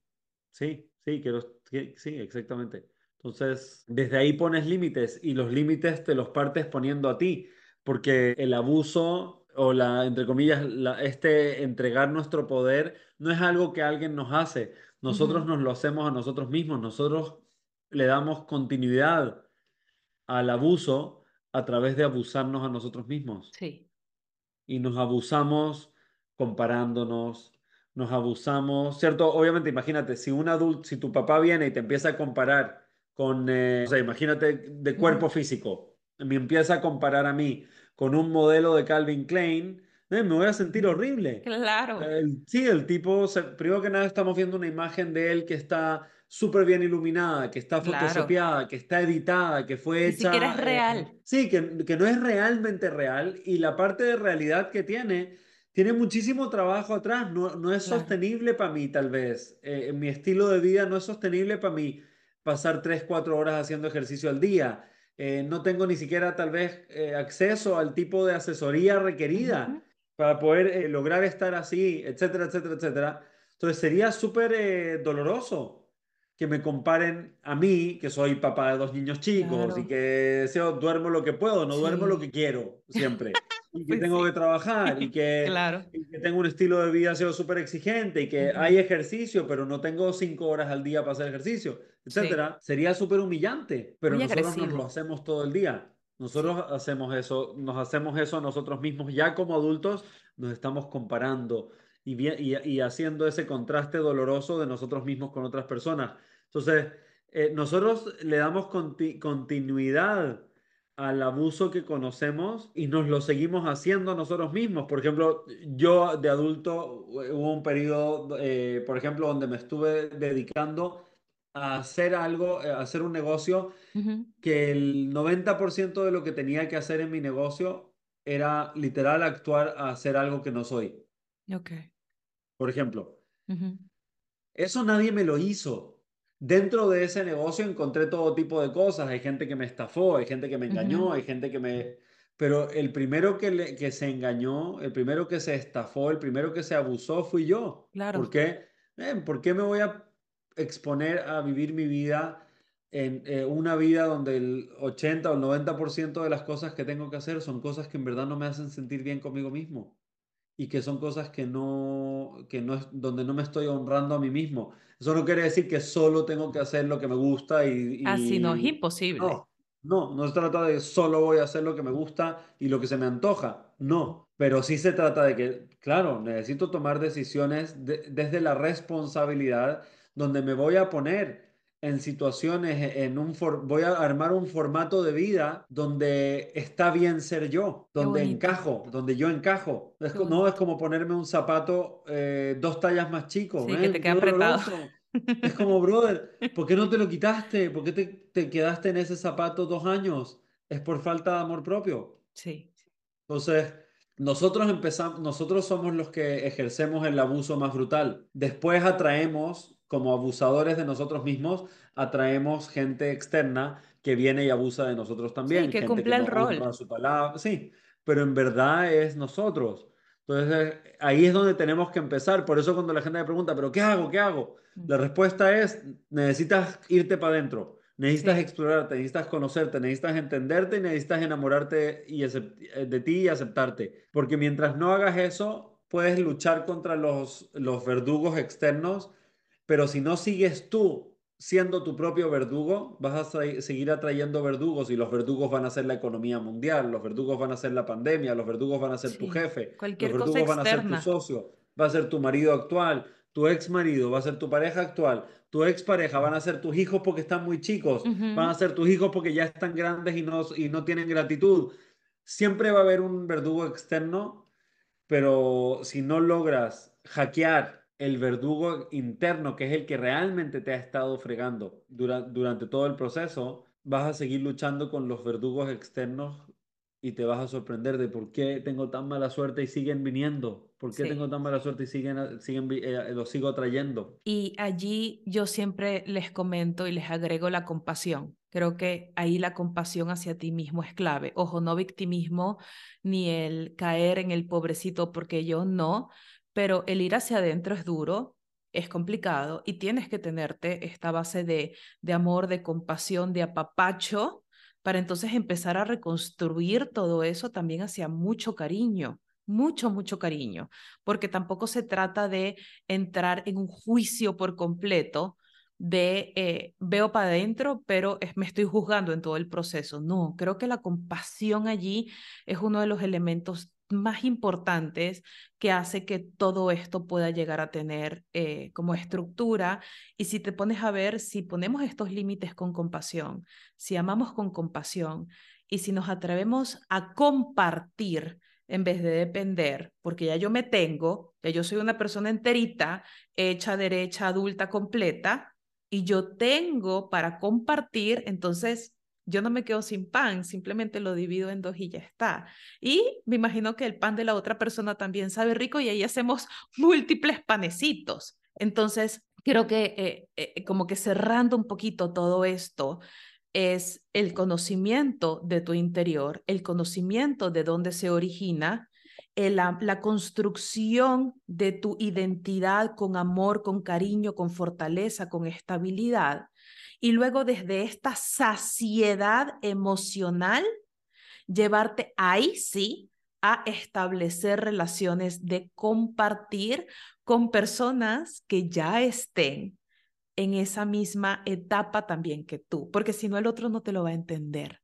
Speaker 2: sí, sí, quiero, sí, exactamente. Entonces, desde ahí pones límites y los límites te los partes poniendo a ti, porque el abuso o la, entre comillas, este entregar nuestro poder no es algo que alguien nos hace. Nosotros nos lo hacemos a nosotros mismos. Nosotros le damos continuidad al abuso a través de abusarnos a nosotros mismos.
Speaker 1: Sí.
Speaker 2: Y nos abusamos comparándonos, nos abusamos, ¿cierto? Obviamente, imagínate, si un adulto, si tu papá viene y te empieza a comparar con, eh, o sea, imagínate de cuerpo físico, me empieza a comparar a mí con un modelo de Calvin Klein, eh, me voy a sentir horrible.
Speaker 1: Claro.
Speaker 2: sí, el tipo, primero que nada estamos viendo una imagen de él que está súper bien iluminada, que está photoshopeada, que está editada, que fue hecha...
Speaker 1: Ni siquiera es real.
Speaker 2: sí, que, que no es realmente real y la parte de realidad que tiene tiene muchísimo trabajo atrás, no, no es sostenible para mí tal vez, eh, mi estilo de vida no es sostenible para mí pasar 3, 4 horas haciendo ejercicio al día. Eh, no tengo ni siquiera tal vez eh, acceso al tipo de asesoría requerida para poder eh, lograr estar así, etcétera, etcétera, etcétera. Entonces sería súper doloroso que me comparen a mí, que soy papá de dos niños chicos y que sea, duermo lo que puedo, no duermo lo que quiero siempre. y que pues tengo que trabajar y que,
Speaker 1: claro.
Speaker 2: que, tengo un estilo de vida súper exigente y que hay ejercicio, pero no tengo cinco horas al día para hacer ejercicio, etcétera, sería súper humillante, pero nosotros nos lo hacemos todo el día. Nosotros hacemos eso, nos hacemos eso a nosotros mismos, ya como adultos nos estamos comparando y, y, y haciendo ese contraste doloroso de nosotros mismos con otras personas. Entonces, eh, nosotros le damos continuidad al abuso que conocemos y nos lo seguimos haciendo nosotros mismos. Por ejemplo, yo de adulto hubo un periodo, eh, por ejemplo, donde me estuve dedicando a hacer algo, a hacer un negocio que el 90% de lo que tenía que hacer en mi negocio era literal actuar a hacer algo que no soy.
Speaker 1: Ok.
Speaker 2: Por ejemplo, eso nadie me lo hizo. Dentro de ese negocio encontré todo tipo de cosas. Hay gente que me estafó, hay gente que me engañó, hay gente que me... Pero el primero que, que se engañó, el primero que se estafó, el primero que se abusó fui yo. Claro. ¿Por qué? Eh, ¿Por qué me voy a exponer a vivir mi vida en eh, una vida donde el 80 o el 90% de las cosas que tengo que hacer son cosas que en verdad no me hacen sentir bien conmigo mismo? Y que son cosas que no, que no es, donde no me estoy honrando a mí mismo. Eso no quiere decir que solo tengo que hacer lo que me gusta y...
Speaker 1: Así no, es imposible.
Speaker 2: No, no, no se trata de solo voy a hacer lo que me gusta y lo que se me antoja. No, pero sí se trata de que, claro, necesito tomar decisiones desde la responsabilidad donde me voy a poner en situaciones, en un voy a armar un formato de vida donde está bien ser yo, donde encajo, donde yo encajo. no es como ponerme un zapato eh, dos tallas más chico.
Speaker 1: Sí, que te queda apretado.
Speaker 2: Es como, brother, ¿por qué no te lo quitaste? ¿Por qué te, te quedaste en ese zapato dos años? Es por falta de amor propio.
Speaker 1: Sí.
Speaker 2: Entonces, nosotros empezamos, nosotros somos los que ejercemos el abuso más brutal. Después atraemos como abusadores de nosotros mismos, atraemos gente externa que viene y abusa de nosotros también.
Speaker 1: Sí, que cumple el rol.
Speaker 2: Su palabra. Sí, pero en verdad es nosotros. Entonces ahí es donde tenemos que empezar. Por eso cuando la gente me pregunta, ¿pero qué hago? ¿Qué hago? La respuesta es, necesitas irte para adentro. Necesitas explorarte, necesitas conocerte, necesitas entenderte y necesitas enamorarte y de ti y aceptarte. Porque mientras no hagas eso, puedes luchar contra los, los verdugos externos pero si no sigues tú siendo tu propio verdugo, vas a seguir atrayendo verdugos y los verdugos van a ser la economía mundial, los verdugos van a ser la pandemia, los verdugos van a ser tu jefe,
Speaker 1: Cualquier
Speaker 2: los verdugos van a ser tu socio, va a ser tu marido actual, tu ex marido, va a ser tu pareja actual, tu ex pareja, van a ser tus hijos porque están muy chicos, van a ser tus hijos porque ya están grandes y no, y no tienen gratitud. Siempre va a haber un verdugo externo, pero si no logras hackear el verdugo interno, que es el que realmente te ha estado fregando durante todo el proceso, vas a seguir luchando con los verdugos externos y te vas a sorprender de por qué tengo tan mala suerte y siguen viniendo, por qué tengo tan mala suerte y siguen, siguen eh, los sigo atrayendo.
Speaker 1: Y allí yo siempre les comento y les agrego la compasión. Creo que ahí la compasión hacia ti mismo es clave. Ojo, no victimismo ni el caer en el pobrecito porque yo no, pero el ir hacia adentro es duro, es complicado y tienes que tenerte esta base de, de amor, de compasión, de apapacho, para entonces empezar a reconstruir todo eso también hacia mucho cariño, mucho, mucho cariño, porque tampoco se trata de entrar en un juicio por completo de eh, veo para adentro, pero me estoy juzgando en todo el proceso. No, creo que la compasión allí es uno de los elementos más importantes que hace que todo esto pueda llegar a tener eh, como estructura. Y si te pones a ver, si ponemos estos límites con compasión, si amamos con compasión y si nos atrevemos a compartir en vez de depender, porque ya yo me tengo, que yo soy una persona enterita, hecha, derecha, adulta, completa, y yo tengo para compartir, entonces yo no me quedo sin pan, simplemente lo divido en dos y ya está. Y me imagino que el pan de la otra persona también sabe rico y ahí hacemos múltiples panecitos. Entonces, creo que eh, eh, como que cerrando un poquito todo esto, es el conocimiento de tu interior, el conocimiento de dónde se origina, la, la, construcción de tu identidad con amor, con cariño, con fortaleza, con estabilidad y luego desde esta saciedad emocional, llevarte ahí sí a establecer relaciones de compartir con personas que ya estén en esa misma etapa también que tú, porque si no el otro no te lo va a entender.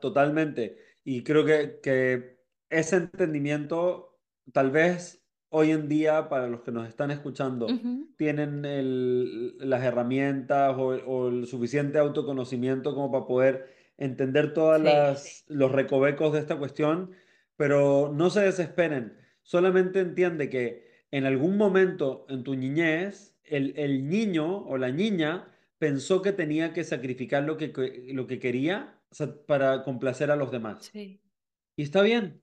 Speaker 2: totalmente. Y creo que, que ese entendimiento tal vez hoy en día, para los que nos están escuchando, tienen las herramientas o, el suficiente autoconocimiento como para poder entender todos los recovecos de esta cuestión, pero no se desesperen. Solamente entiende que en algún momento en tu niñez, el, niño o la niña pensó que tenía que sacrificar lo que, lo que quería para complacer a los demás. Y está bien,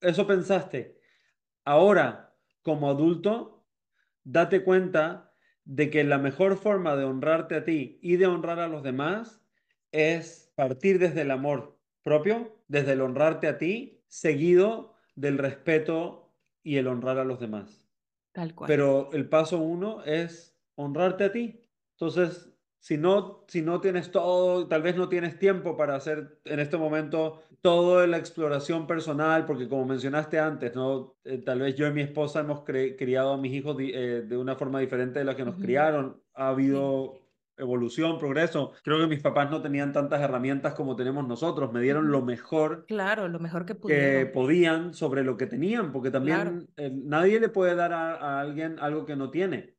Speaker 2: eso pensaste Ahora, como adulto, date cuenta de que la mejor forma de honrarte a ti y de honrar a los demás es partir desde el amor propio, desde el honrarte a ti, seguido del respeto y el honrar a los demás.
Speaker 1: Tal cual.
Speaker 2: Pero el paso uno es honrarte a ti. Entonces, si no, si no tienes todo, tal vez no tienes tiempo para hacer en este momento toda la exploración personal, porque como mencionaste antes, ¿no? Eh, tal vez yo y mi esposa hemos criado a mis hijos eh, de una forma diferente de la que nos criaron. Ha habido evolución, progreso. Creo que mis papás no tenían tantas herramientas como tenemos nosotros. Me dieron lo mejor.
Speaker 1: Claro, lo mejor que,
Speaker 2: que podían sobre lo que tenían, porque también eh, nadie le puede dar a, a, alguien algo que no tiene.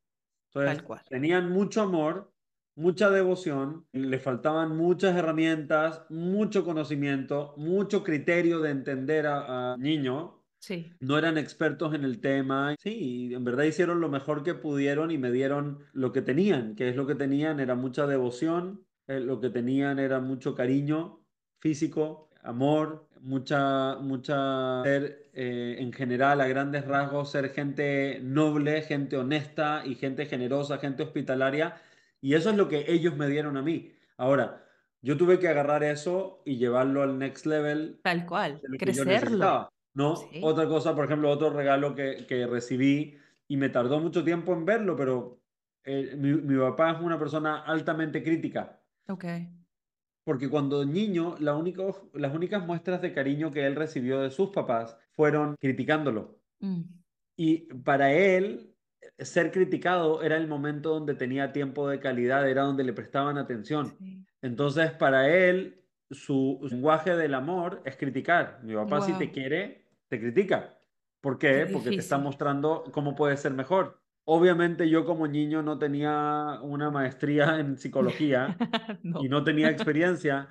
Speaker 2: Entonces, Tal cual. tenían mucho amor mucha devoción, le faltaban muchas herramientas, mucho conocimiento, mucho criterio de entender a, niño.
Speaker 1: Sí.
Speaker 2: No eran expertos en el tema. Sí, en verdad hicieron lo mejor que pudieron y me dieron lo que tenían, que es lo que tenían, era mucha devoción, eh, lo que tenían era mucho cariño físico, amor, mucha, mucha ser eh, en general, a grandes rasgos, ser gente noble, gente honesta y gente generosa, gente hospitalaria y eso es lo que ellos me dieron a mí. Ahora, yo tuve que agarrar eso y llevarlo al next level.
Speaker 1: Tal cual, crecerlo.
Speaker 2: ¿no? Otra cosa, por ejemplo, otro regalo que, que, recibí y me tardó mucho tiempo en verlo, pero eh, mi, mi, papá es una persona altamente crítica.
Speaker 1: Ok.
Speaker 2: Porque cuando niño, la único, las únicas muestras de cariño que él recibió de sus papás fueron criticándolo. Mm. Y para él, ser criticado era el momento donde tenía tiempo de calidad, era donde le prestaban atención. Entonces, para él, su lenguaje del amor es criticar. Mi papá si te quiere, te critica. ¿Por qué? Porque te está mostrando cómo puede ser mejor. Obviamente yo como niño no tenía una maestría en psicología y no tenía experiencia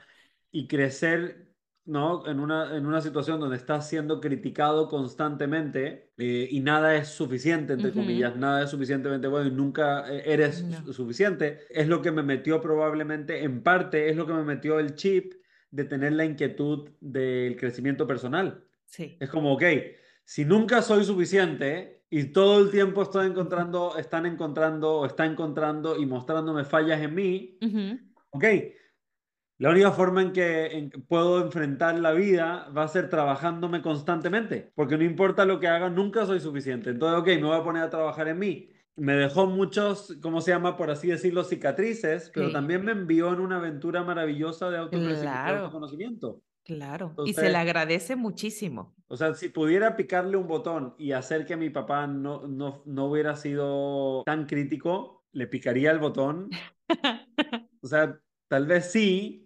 Speaker 2: y crecer ¿no? En una, en una situación donde estás siendo criticado constantemente eh, y nada es suficiente, entre comillas, nada es suficientemente bueno y nunca eh, eres suficiente, es lo que me metió probablemente, en parte, es lo que me metió el chip de tener la inquietud del crecimiento personal.
Speaker 1: Sí.
Speaker 2: Es como, ok, si nunca soy suficiente y todo el tiempo estoy encontrando, están encontrando o está encontrando y mostrándome fallas en mí, ok, la única forma en que, puedo enfrentar la vida va a ser trabajándome constantemente, porque no importa lo que haga, nunca soy suficiente. Entonces, ok, me voy a poner a trabajar en mí. Me dejó muchos, ¿cómo se llama? Por así decirlo, cicatrices, pero también me envió en una aventura maravillosa de autoconocimiento.
Speaker 1: Claro, y se le agradece muchísimo.
Speaker 2: O sea, si pudiera picarle un botón y hacer que mi papá no, no, no hubiera sido tan crítico, le picaría el botón. o sea, tal vez sí,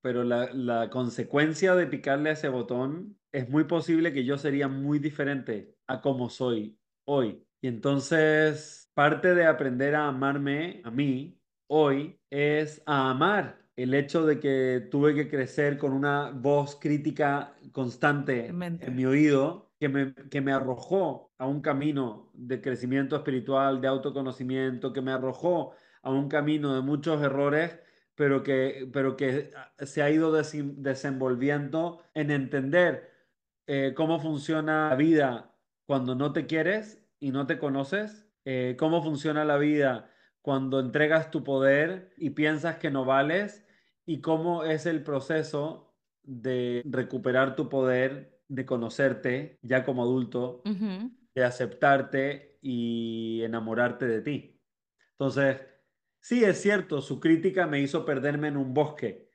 Speaker 2: pero la, la, consecuencia de picarle a ese botón es muy posible que yo sería muy diferente a como soy hoy. Y entonces, parte de aprender a amarme a mí hoy es a amar. El hecho de que tuve que crecer con una voz crítica constante en mi oído que me, que me arrojó a un camino de crecimiento espiritual, de autoconocimiento, que me arrojó a un camino de muchos errores pero que, pero que ah, se ha ido desenvolviendo en entender eh, cómo funciona la vida cuando no te quieres y no te conoces, eh, cómo funciona la vida cuando entregas tu poder y piensas que no vales y cómo es el proceso de recuperar tu poder, de conocerte ya como adulto, de aceptarte y enamorarte de ti. Entonces, Sí, es cierto, su crítica me hizo perderme en un bosque,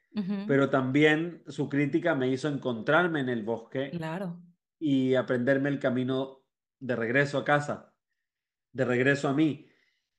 Speaker 2: pero también su crítica me hizo encontrarme en el bosque
Speaker 1: claro.
Speaker 2: y aprenderme el camino de regreso a casa, de regreso a mí.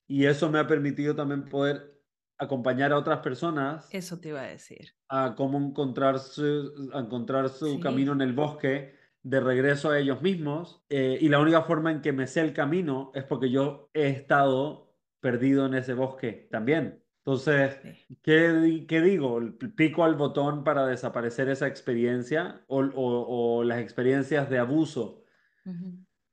Speaker 2: Y eso me ha permitido también poder acompañar a otras personas.
Speaker 1: Eso te iba a decir.
Speaker 2: A cómo encontrar su, encontrar su camino en el bosque de regreso a ellos mismos. Eh, y la única forma en que me sé el camino es porque yo he estado perdido en ese bosque también. Entonces, ¿qué, ¿qué, digo? ¿Pico al botón para desaparecer esa experiencia o, o, las experiencias de abuso?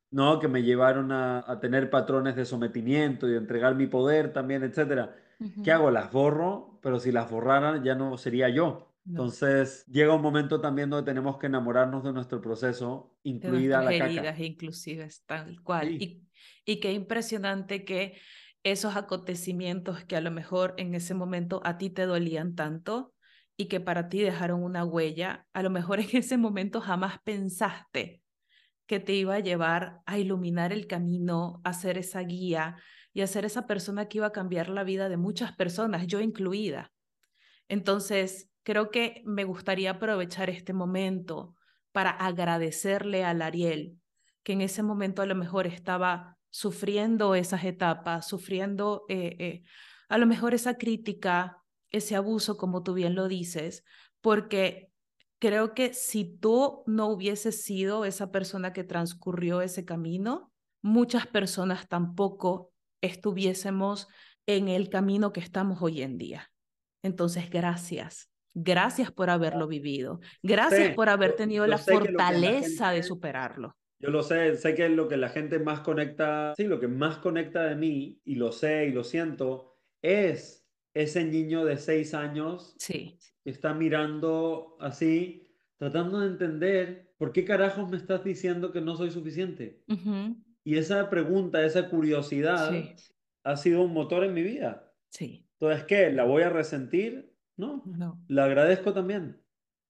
Speaker 2: ¿No? Que me llevaron a, a, tener patrones de sometimiento y de entregar mi poder también, etcétera. ¿Qué hago? Las borro, pero si las borraran ya no sería yo. Entonces, llega un momento también donde tenemos que enamorarnos de nuestro proceso, incluida
Speaker 1: de
Speaker 2: la
Speaker 1: heridas, inclusive, tal cual. Y, y qué impresionante que esos acontecimientos que a lo mejor en ese momento a ti te dolían tanto y que para ti dejaron una huella, a lo mejor en ese momento jamás pensaste que te iba a llevar a iluminar el camino, a ser esa guía y a ser esa persona que iba a cambiar la vida de muchas personas, yo incluida. Entonces, creo que me gustaría aprovechar este momento para agradecerle a Ariel, que en ese momento a lo mejor estaba sufriendo esas etapas, sufriendo eh, eh, a lo mejor esa crítica, ese abuso, como tú bien lo dices, porque creo que si tú no hubieses sido esa persona que transcurrió ese camino, muchas personas tampoco estuviésemos en el camino que estamos hoy en día. Entonces, gracias. Gracias por haberlo vivido. Gracias por haber tenido la fortaleza de superarlo.
Speaker 2: Yo lo sé, sé que lo que la gente más conecta, sí, lo que más conecta de mí, y lo sé y lo siento, es ese niño de seis años
Speaker 1: sí.
Speaker 2: que está mirando así, tratando de entender por qué carajos me estás diciendo que no soy suficiente. Y esa pregunta, esa curiosidad, ha sido un motor en mi vida.
Speaker 1: Sí.
Speaker 2: Entonces, ¿qué? ¿La voy a resentir? No.
Speaker 1: No.
Speaker 2: La agradezco también.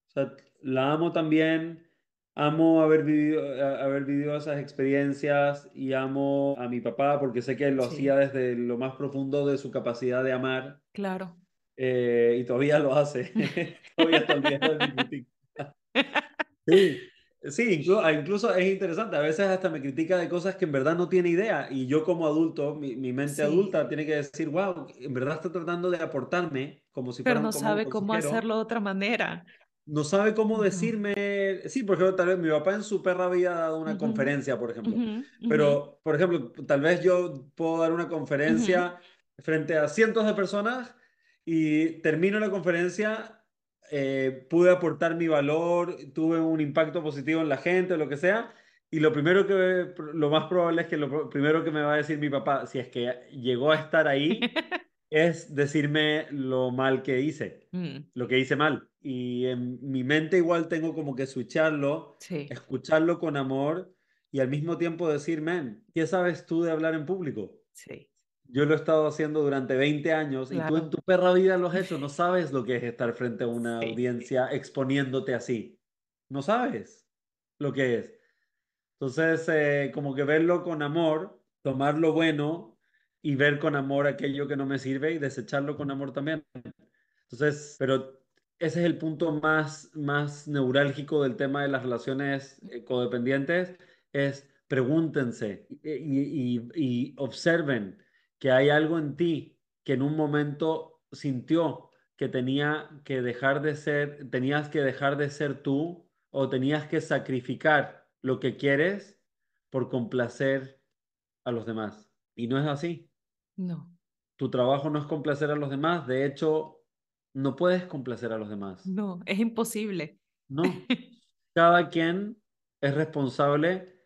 Speaker 2: O sea, la amo también amo haber vivido, haber vivido esas experiencias y amo a mi papá porque sé que lo hacía desde lo más profundo de su capacidad de amar.
Speaker 1: Claro.
Speaker 2: Eh, y todavía lo hace. todavía está el Sí, sí incluso, ah, incluso, es interesante. A veces hasta me critica de cosas que en verdad no tiene idea. Y yo como adulto, mi, mi mente adulta tiene que decir, wow, en verdad está tratando de aportarme como si
Speaker 1: Pero no sabe cómo hacerlo de otra manera
Speaker 2: no sabe cómo decirme, sí, por ejemplo, tal vez mi papá en su perra había dado una conferencia, por ejemplo, pero, por ejemplo, tal vez yo puedo dar una conferencia frente a cientos de personas y termino la conferencia, eh, pude aportar mi valor, tuve un impacto positivo en la gente, lo que sea, y lo primero que, lo más probable es que lo primero que me va a decir mi papá, si es que llegó a estar ahí, es decirme lo mal que hice, mm. lo que hice mal. Y en mi mente igual tengo como que switcharlo, escucharlo con amor y al mismo tiempo decirme, ¿qué sabes tú de hablar en público?
Speaker 1: Sí.
Speaker 2: Yo lo he estado haciendo durante 20 años y tú en tu perra vida lo has hecho, no sabes lo que es estar frente a una audiencia exponiéndote así. No sabes lo que es. Entonces, eh, como que verlo con amor, tomar lo bueno y ver con amor aquello que no me sirve y desecharlo con amor también. Entonces, pero ese es el punto más, más neurálgico del tema de las relaciones eh, codependientes, es pregúntense y, observen que hay algo en ti que en un momento sintió que tenía que dejar de ser, tenías que dejar de ser tú o tenías que sacrificar lo que quieres por complacer a los demás. Y no es así.
Speaker 1: No.
Speaker 2: Tu trabajo no es complacer a los demás, de hecho, no puedes complacer a los demás.
Speaker 1: No, es imposible.
Speaker 2: No. Cada quien es responsable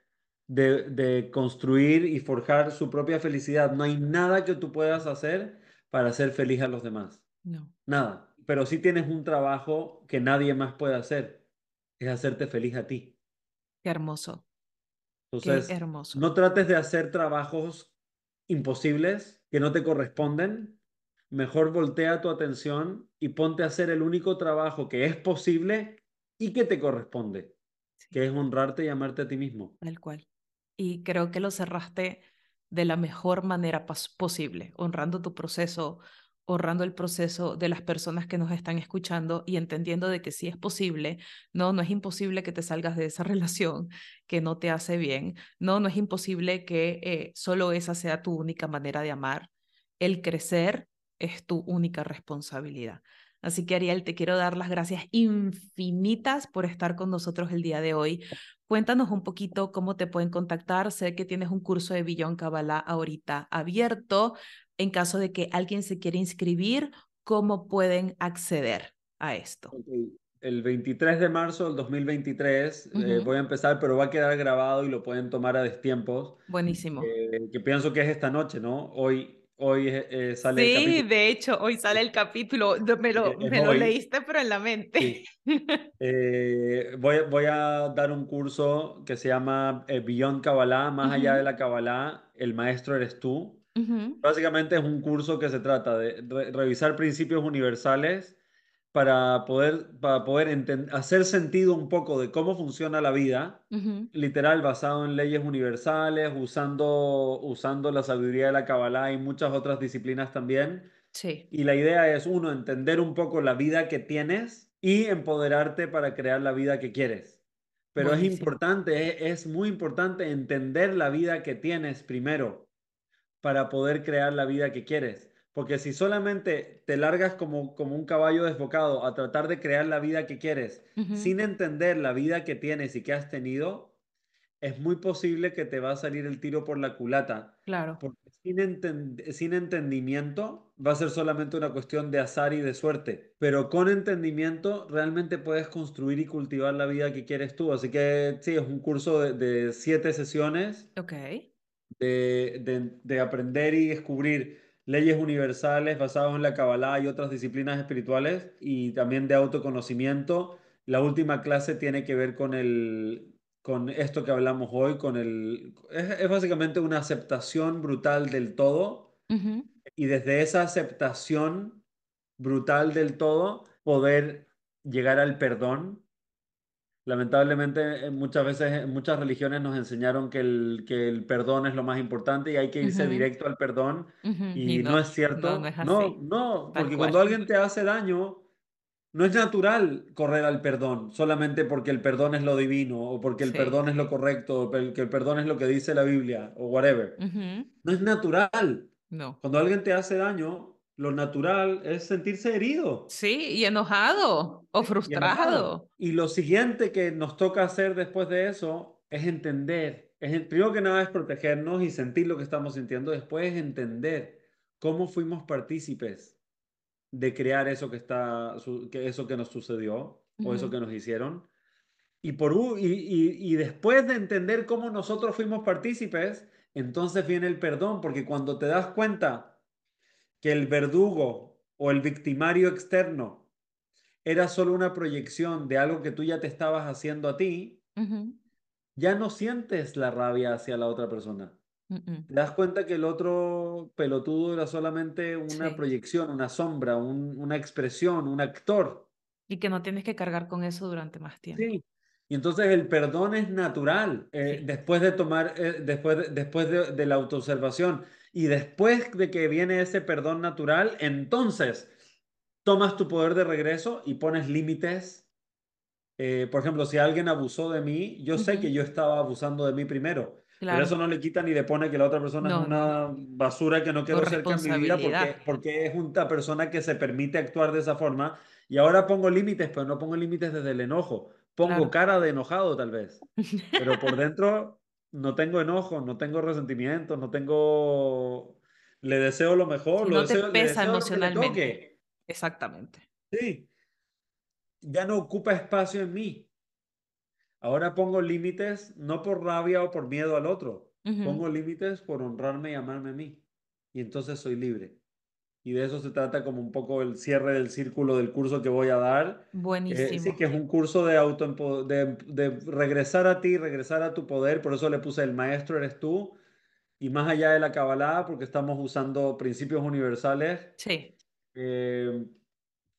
Speaker 2: de, de, construir y forjar su propia felicidad. No hay nada que tú puedas hacer para hacer feliz a los demás.
Speaker 1: No.
Speaker 2: Nada. Pero sí tienes un trabajo que nadie más puede hacer. Es hacerte feliz a ti.
Speaker 1: Qué hermoso.
Speaker 2: Entonces,
Speaker 1: Qué hermoso.
Speaker 2: no trates de hacer trabajos imposibles que no te corresponden, mejor voltea tu atención y ponte a hacer el único trabajo que es posible y que te corresponde, que es honrarte y amarte a ti mismo.
Speaker 1: Tal cual. Y creo que lo cerraste de la mejor manera posible, honrando tu proceso, honrando el proceso de las personas que nos están escuchando y entendiendo de que sí es posible, no, no es imposible que te salgas de esa relación que no te hace bien, no, no es imposible que eh, solo esa sea tu única manera de amar. El crecer es tu única responsabilidad. Así que Ariel, te quiero dar las gracias infinitas por estar con nosotros el día de hoy. Cuéntanos un poquito cómo te pueden contactar. Sé que tienes un curso de Billón Kabbalah ahorita abierto. En caso de que alguien se quiera inscribir, ¿cómo pueden acceder a esto?
Speaker 2: el 23 de marzo del 2023 eh, voy a empezar, pero va a quedar grabado y lo pueden tomar a destiempos.
Speaker 1: Buenísimo.
Speaker 2: Eh, que pienso que es esta noche, ¿no? Hoy, hoy eh, sale
Speaker 1: sí,
Speaker 2: el capítulo.
Speaker 1: Sí, de hecho, hoy sale el capítulo. Me lo, me lo leíste, pero en la mente.
Speaker 2: voy, voy a dar un curso que se llama Beyond Kabbalah, más allá de la Kabbalah, el maestro eres tú. Básicamente es un curso que se trata de revisar principios universales para poder, para poder hacer sentido un poco de cómo funciona la vida, literal, basado en leyes universales, usando, usando la sabiduría de la Kabbalah y muchas otras disciplinas también.
Speaker 1: Sí.
Speaker 2: Y la idea es, uno, entender un poco la vida que tienes y empoderarte para crear la vida que quieres. Pero es importante, es muy importante entender la vida que tienes primero para poder crear la vida que quieres. Porque si solamente te largas como, como un caballo desbocado a tratar de crear la vida que quieres, sin entender la vida que tienes y que has tenido, es muy posible que te va a salir el tiro por la culata.
Speaker 1: Claro.
Speaker 2: Porque sin, sin entendimiento va a ser solamente una cuestión de azar y de suerte. Pero con entendimiento realmente puedes construir y cultivar la vida que quieres tú. Así que sí, es un curso de, de siete sesiones.
Speaker 1: Ok.
Speaker 2: De, de, de aprender y descubrir leyes universales basadas en la Kabbalah y otras disciplinas espirituales y también de autoconocimiento. La última clase tiene que ver con, el, con esto que hablamos hoy, con el, es, básicamente una aceptación brutal del todo y desde esa aceptación brutal del todo poder llegar al perdón Lamentablemente, muchas veces, en muchas religiones nos enseñaron que el, que el perdón es lo más importante y hay que irse directo al perdón. Y, no, es cierto. No, no, porque cuando alguien te hace daño, no es natural correr al perdón, solamente porque el perdón es lo divino, o porque el perdón es lo correcto, o que el perdón es lo que dice la Biblia, o whatever. No es natural.
Speaker 1: No.
Speaker 2: Cuando alguien te hace daño, lo natural es sentirse herido.
Speaker 1: Sí, y enojado o frustrado.
Speaker 2: Y, lo siguiente que nos toca hacer después de eso es entender. Es, primero que nada es protegernos y sentir lo que estamos sintiendo. Después es entender cómo fuimos partícipes de crear eso que, está, que, eso que nos sucedió o eso que nos hicieron. Y, por, y, y después de entender cómo nosotros fuimos partícipes, entonces viene el perdón, porque cuando te das cuenta que el verdugo o el victimario externo era solo una proyección de algo que tú ya te estabas haciendo a ti, ya no sientes la rabia hacia la otra persona. Te das cuenta que el otro pelotudo era solamente una proyección, una sombra, una expresión, un actor.
Speaker 1: Y que no tienes que cargar con eso durante más tiempo.
Speaker 2: Sí. Y entonces el perdón es natural eh, después de tomar, eh, después, después de, de la autoobservación. Y después de que viene ese perdón natural, entonces tomas tu poder de regreso y pones límites. Eh, por ejemplo, si alguien abusó de mí, yo sé que yo estaba abusando de mí primero. Pero eso no le quita ni le pone que la otra persona es una basura que no quiero cerca en mi vida porque, porque es una persona que se permite actuar de esa forma. Y ahora pongo límites, pero no pongo límites desde el enojo. Pongo cara de enojado tal vez. Pero por dentro no tengo enojo, no tengo resentimiento, no tengo... Le deseo lo mejor, lo
Speaker 1: no
Speaker 2: deseo,
Speaker 1: te pesa emocionalmente. Exactamente.
Speaker 2: Sí. Ya no ocupa espacio en mí. Ahora pongo límites no por rabia o por miedo al otro. Pongo límites por honrarme y amarme a mí. Y entonces soy libre. Y de eso se trata como un poco el cierre del círculo del curso que voy a dar.
Speaker 1: Buenísimo.
Speaker 2: sí, que es un curso de, auto de, de regresar a ti, regresar a tu poder. Por eso le puse el maestro eres tú. Y más allá de la Kabbalah, porque estamos usando principios universales.
Speaker 1: Sí.
Speaker 2: Eh,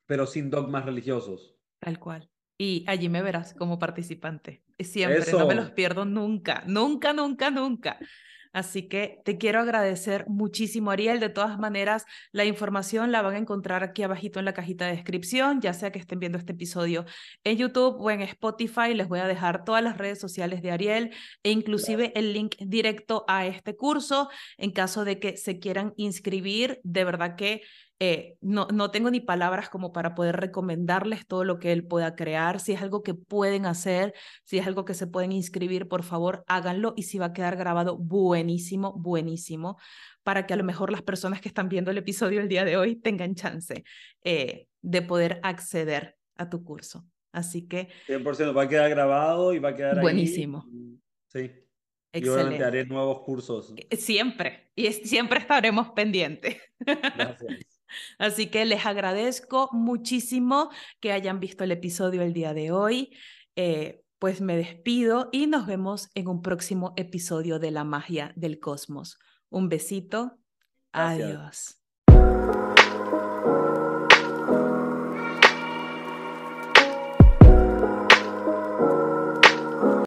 Speaker 2: pero sin dogmas religiosos.
Speaker 1: Tal cual. Y allí me verás como participante. Siempre, no me los pierdo nunca, nunca, nunca, nunca. Así que te quiero agradecer muchísimo, Ariel. De todas maneras, la información la van a encontrar aquí abajito en la cajita de descripción, ya sea que estén viendo este episodio en YouTube o en Spotify. Les voy a dejar todas las redes sociales de Ariel e inclusive el link directo a este curso en caso de que se quieran inscribir. De verdad que eh, no, no tengo ni palabras como para poder recomendarles todo lo que él pueda crear. Si es algo que pueden hacer, si es algo que se pueden inscribir, por favor, háganlo y si va a quedar grabado, buenísimo, buenísimo, para que a lo mejor las personas que están viendo el episodio el día de hoy tengan chance eh, de poder acceder a tu curso. Así que...
Speaker 2: 100% va a quedar grabado y va a quedar
Speaker 1: buenísimo.
Speaker 2: Sí. Excelente. Y obviamente haré nuevos cursos.
Speaker 1: Eh, siempre, y siempre estaremos pendientes. Gracias. Así que les agradezco muchísimo que hayan visto el episodio el día de hoy. Eh, pues me despido y nos vemos en un próximo episodio de La magia del cosmos. Un besito Adiós.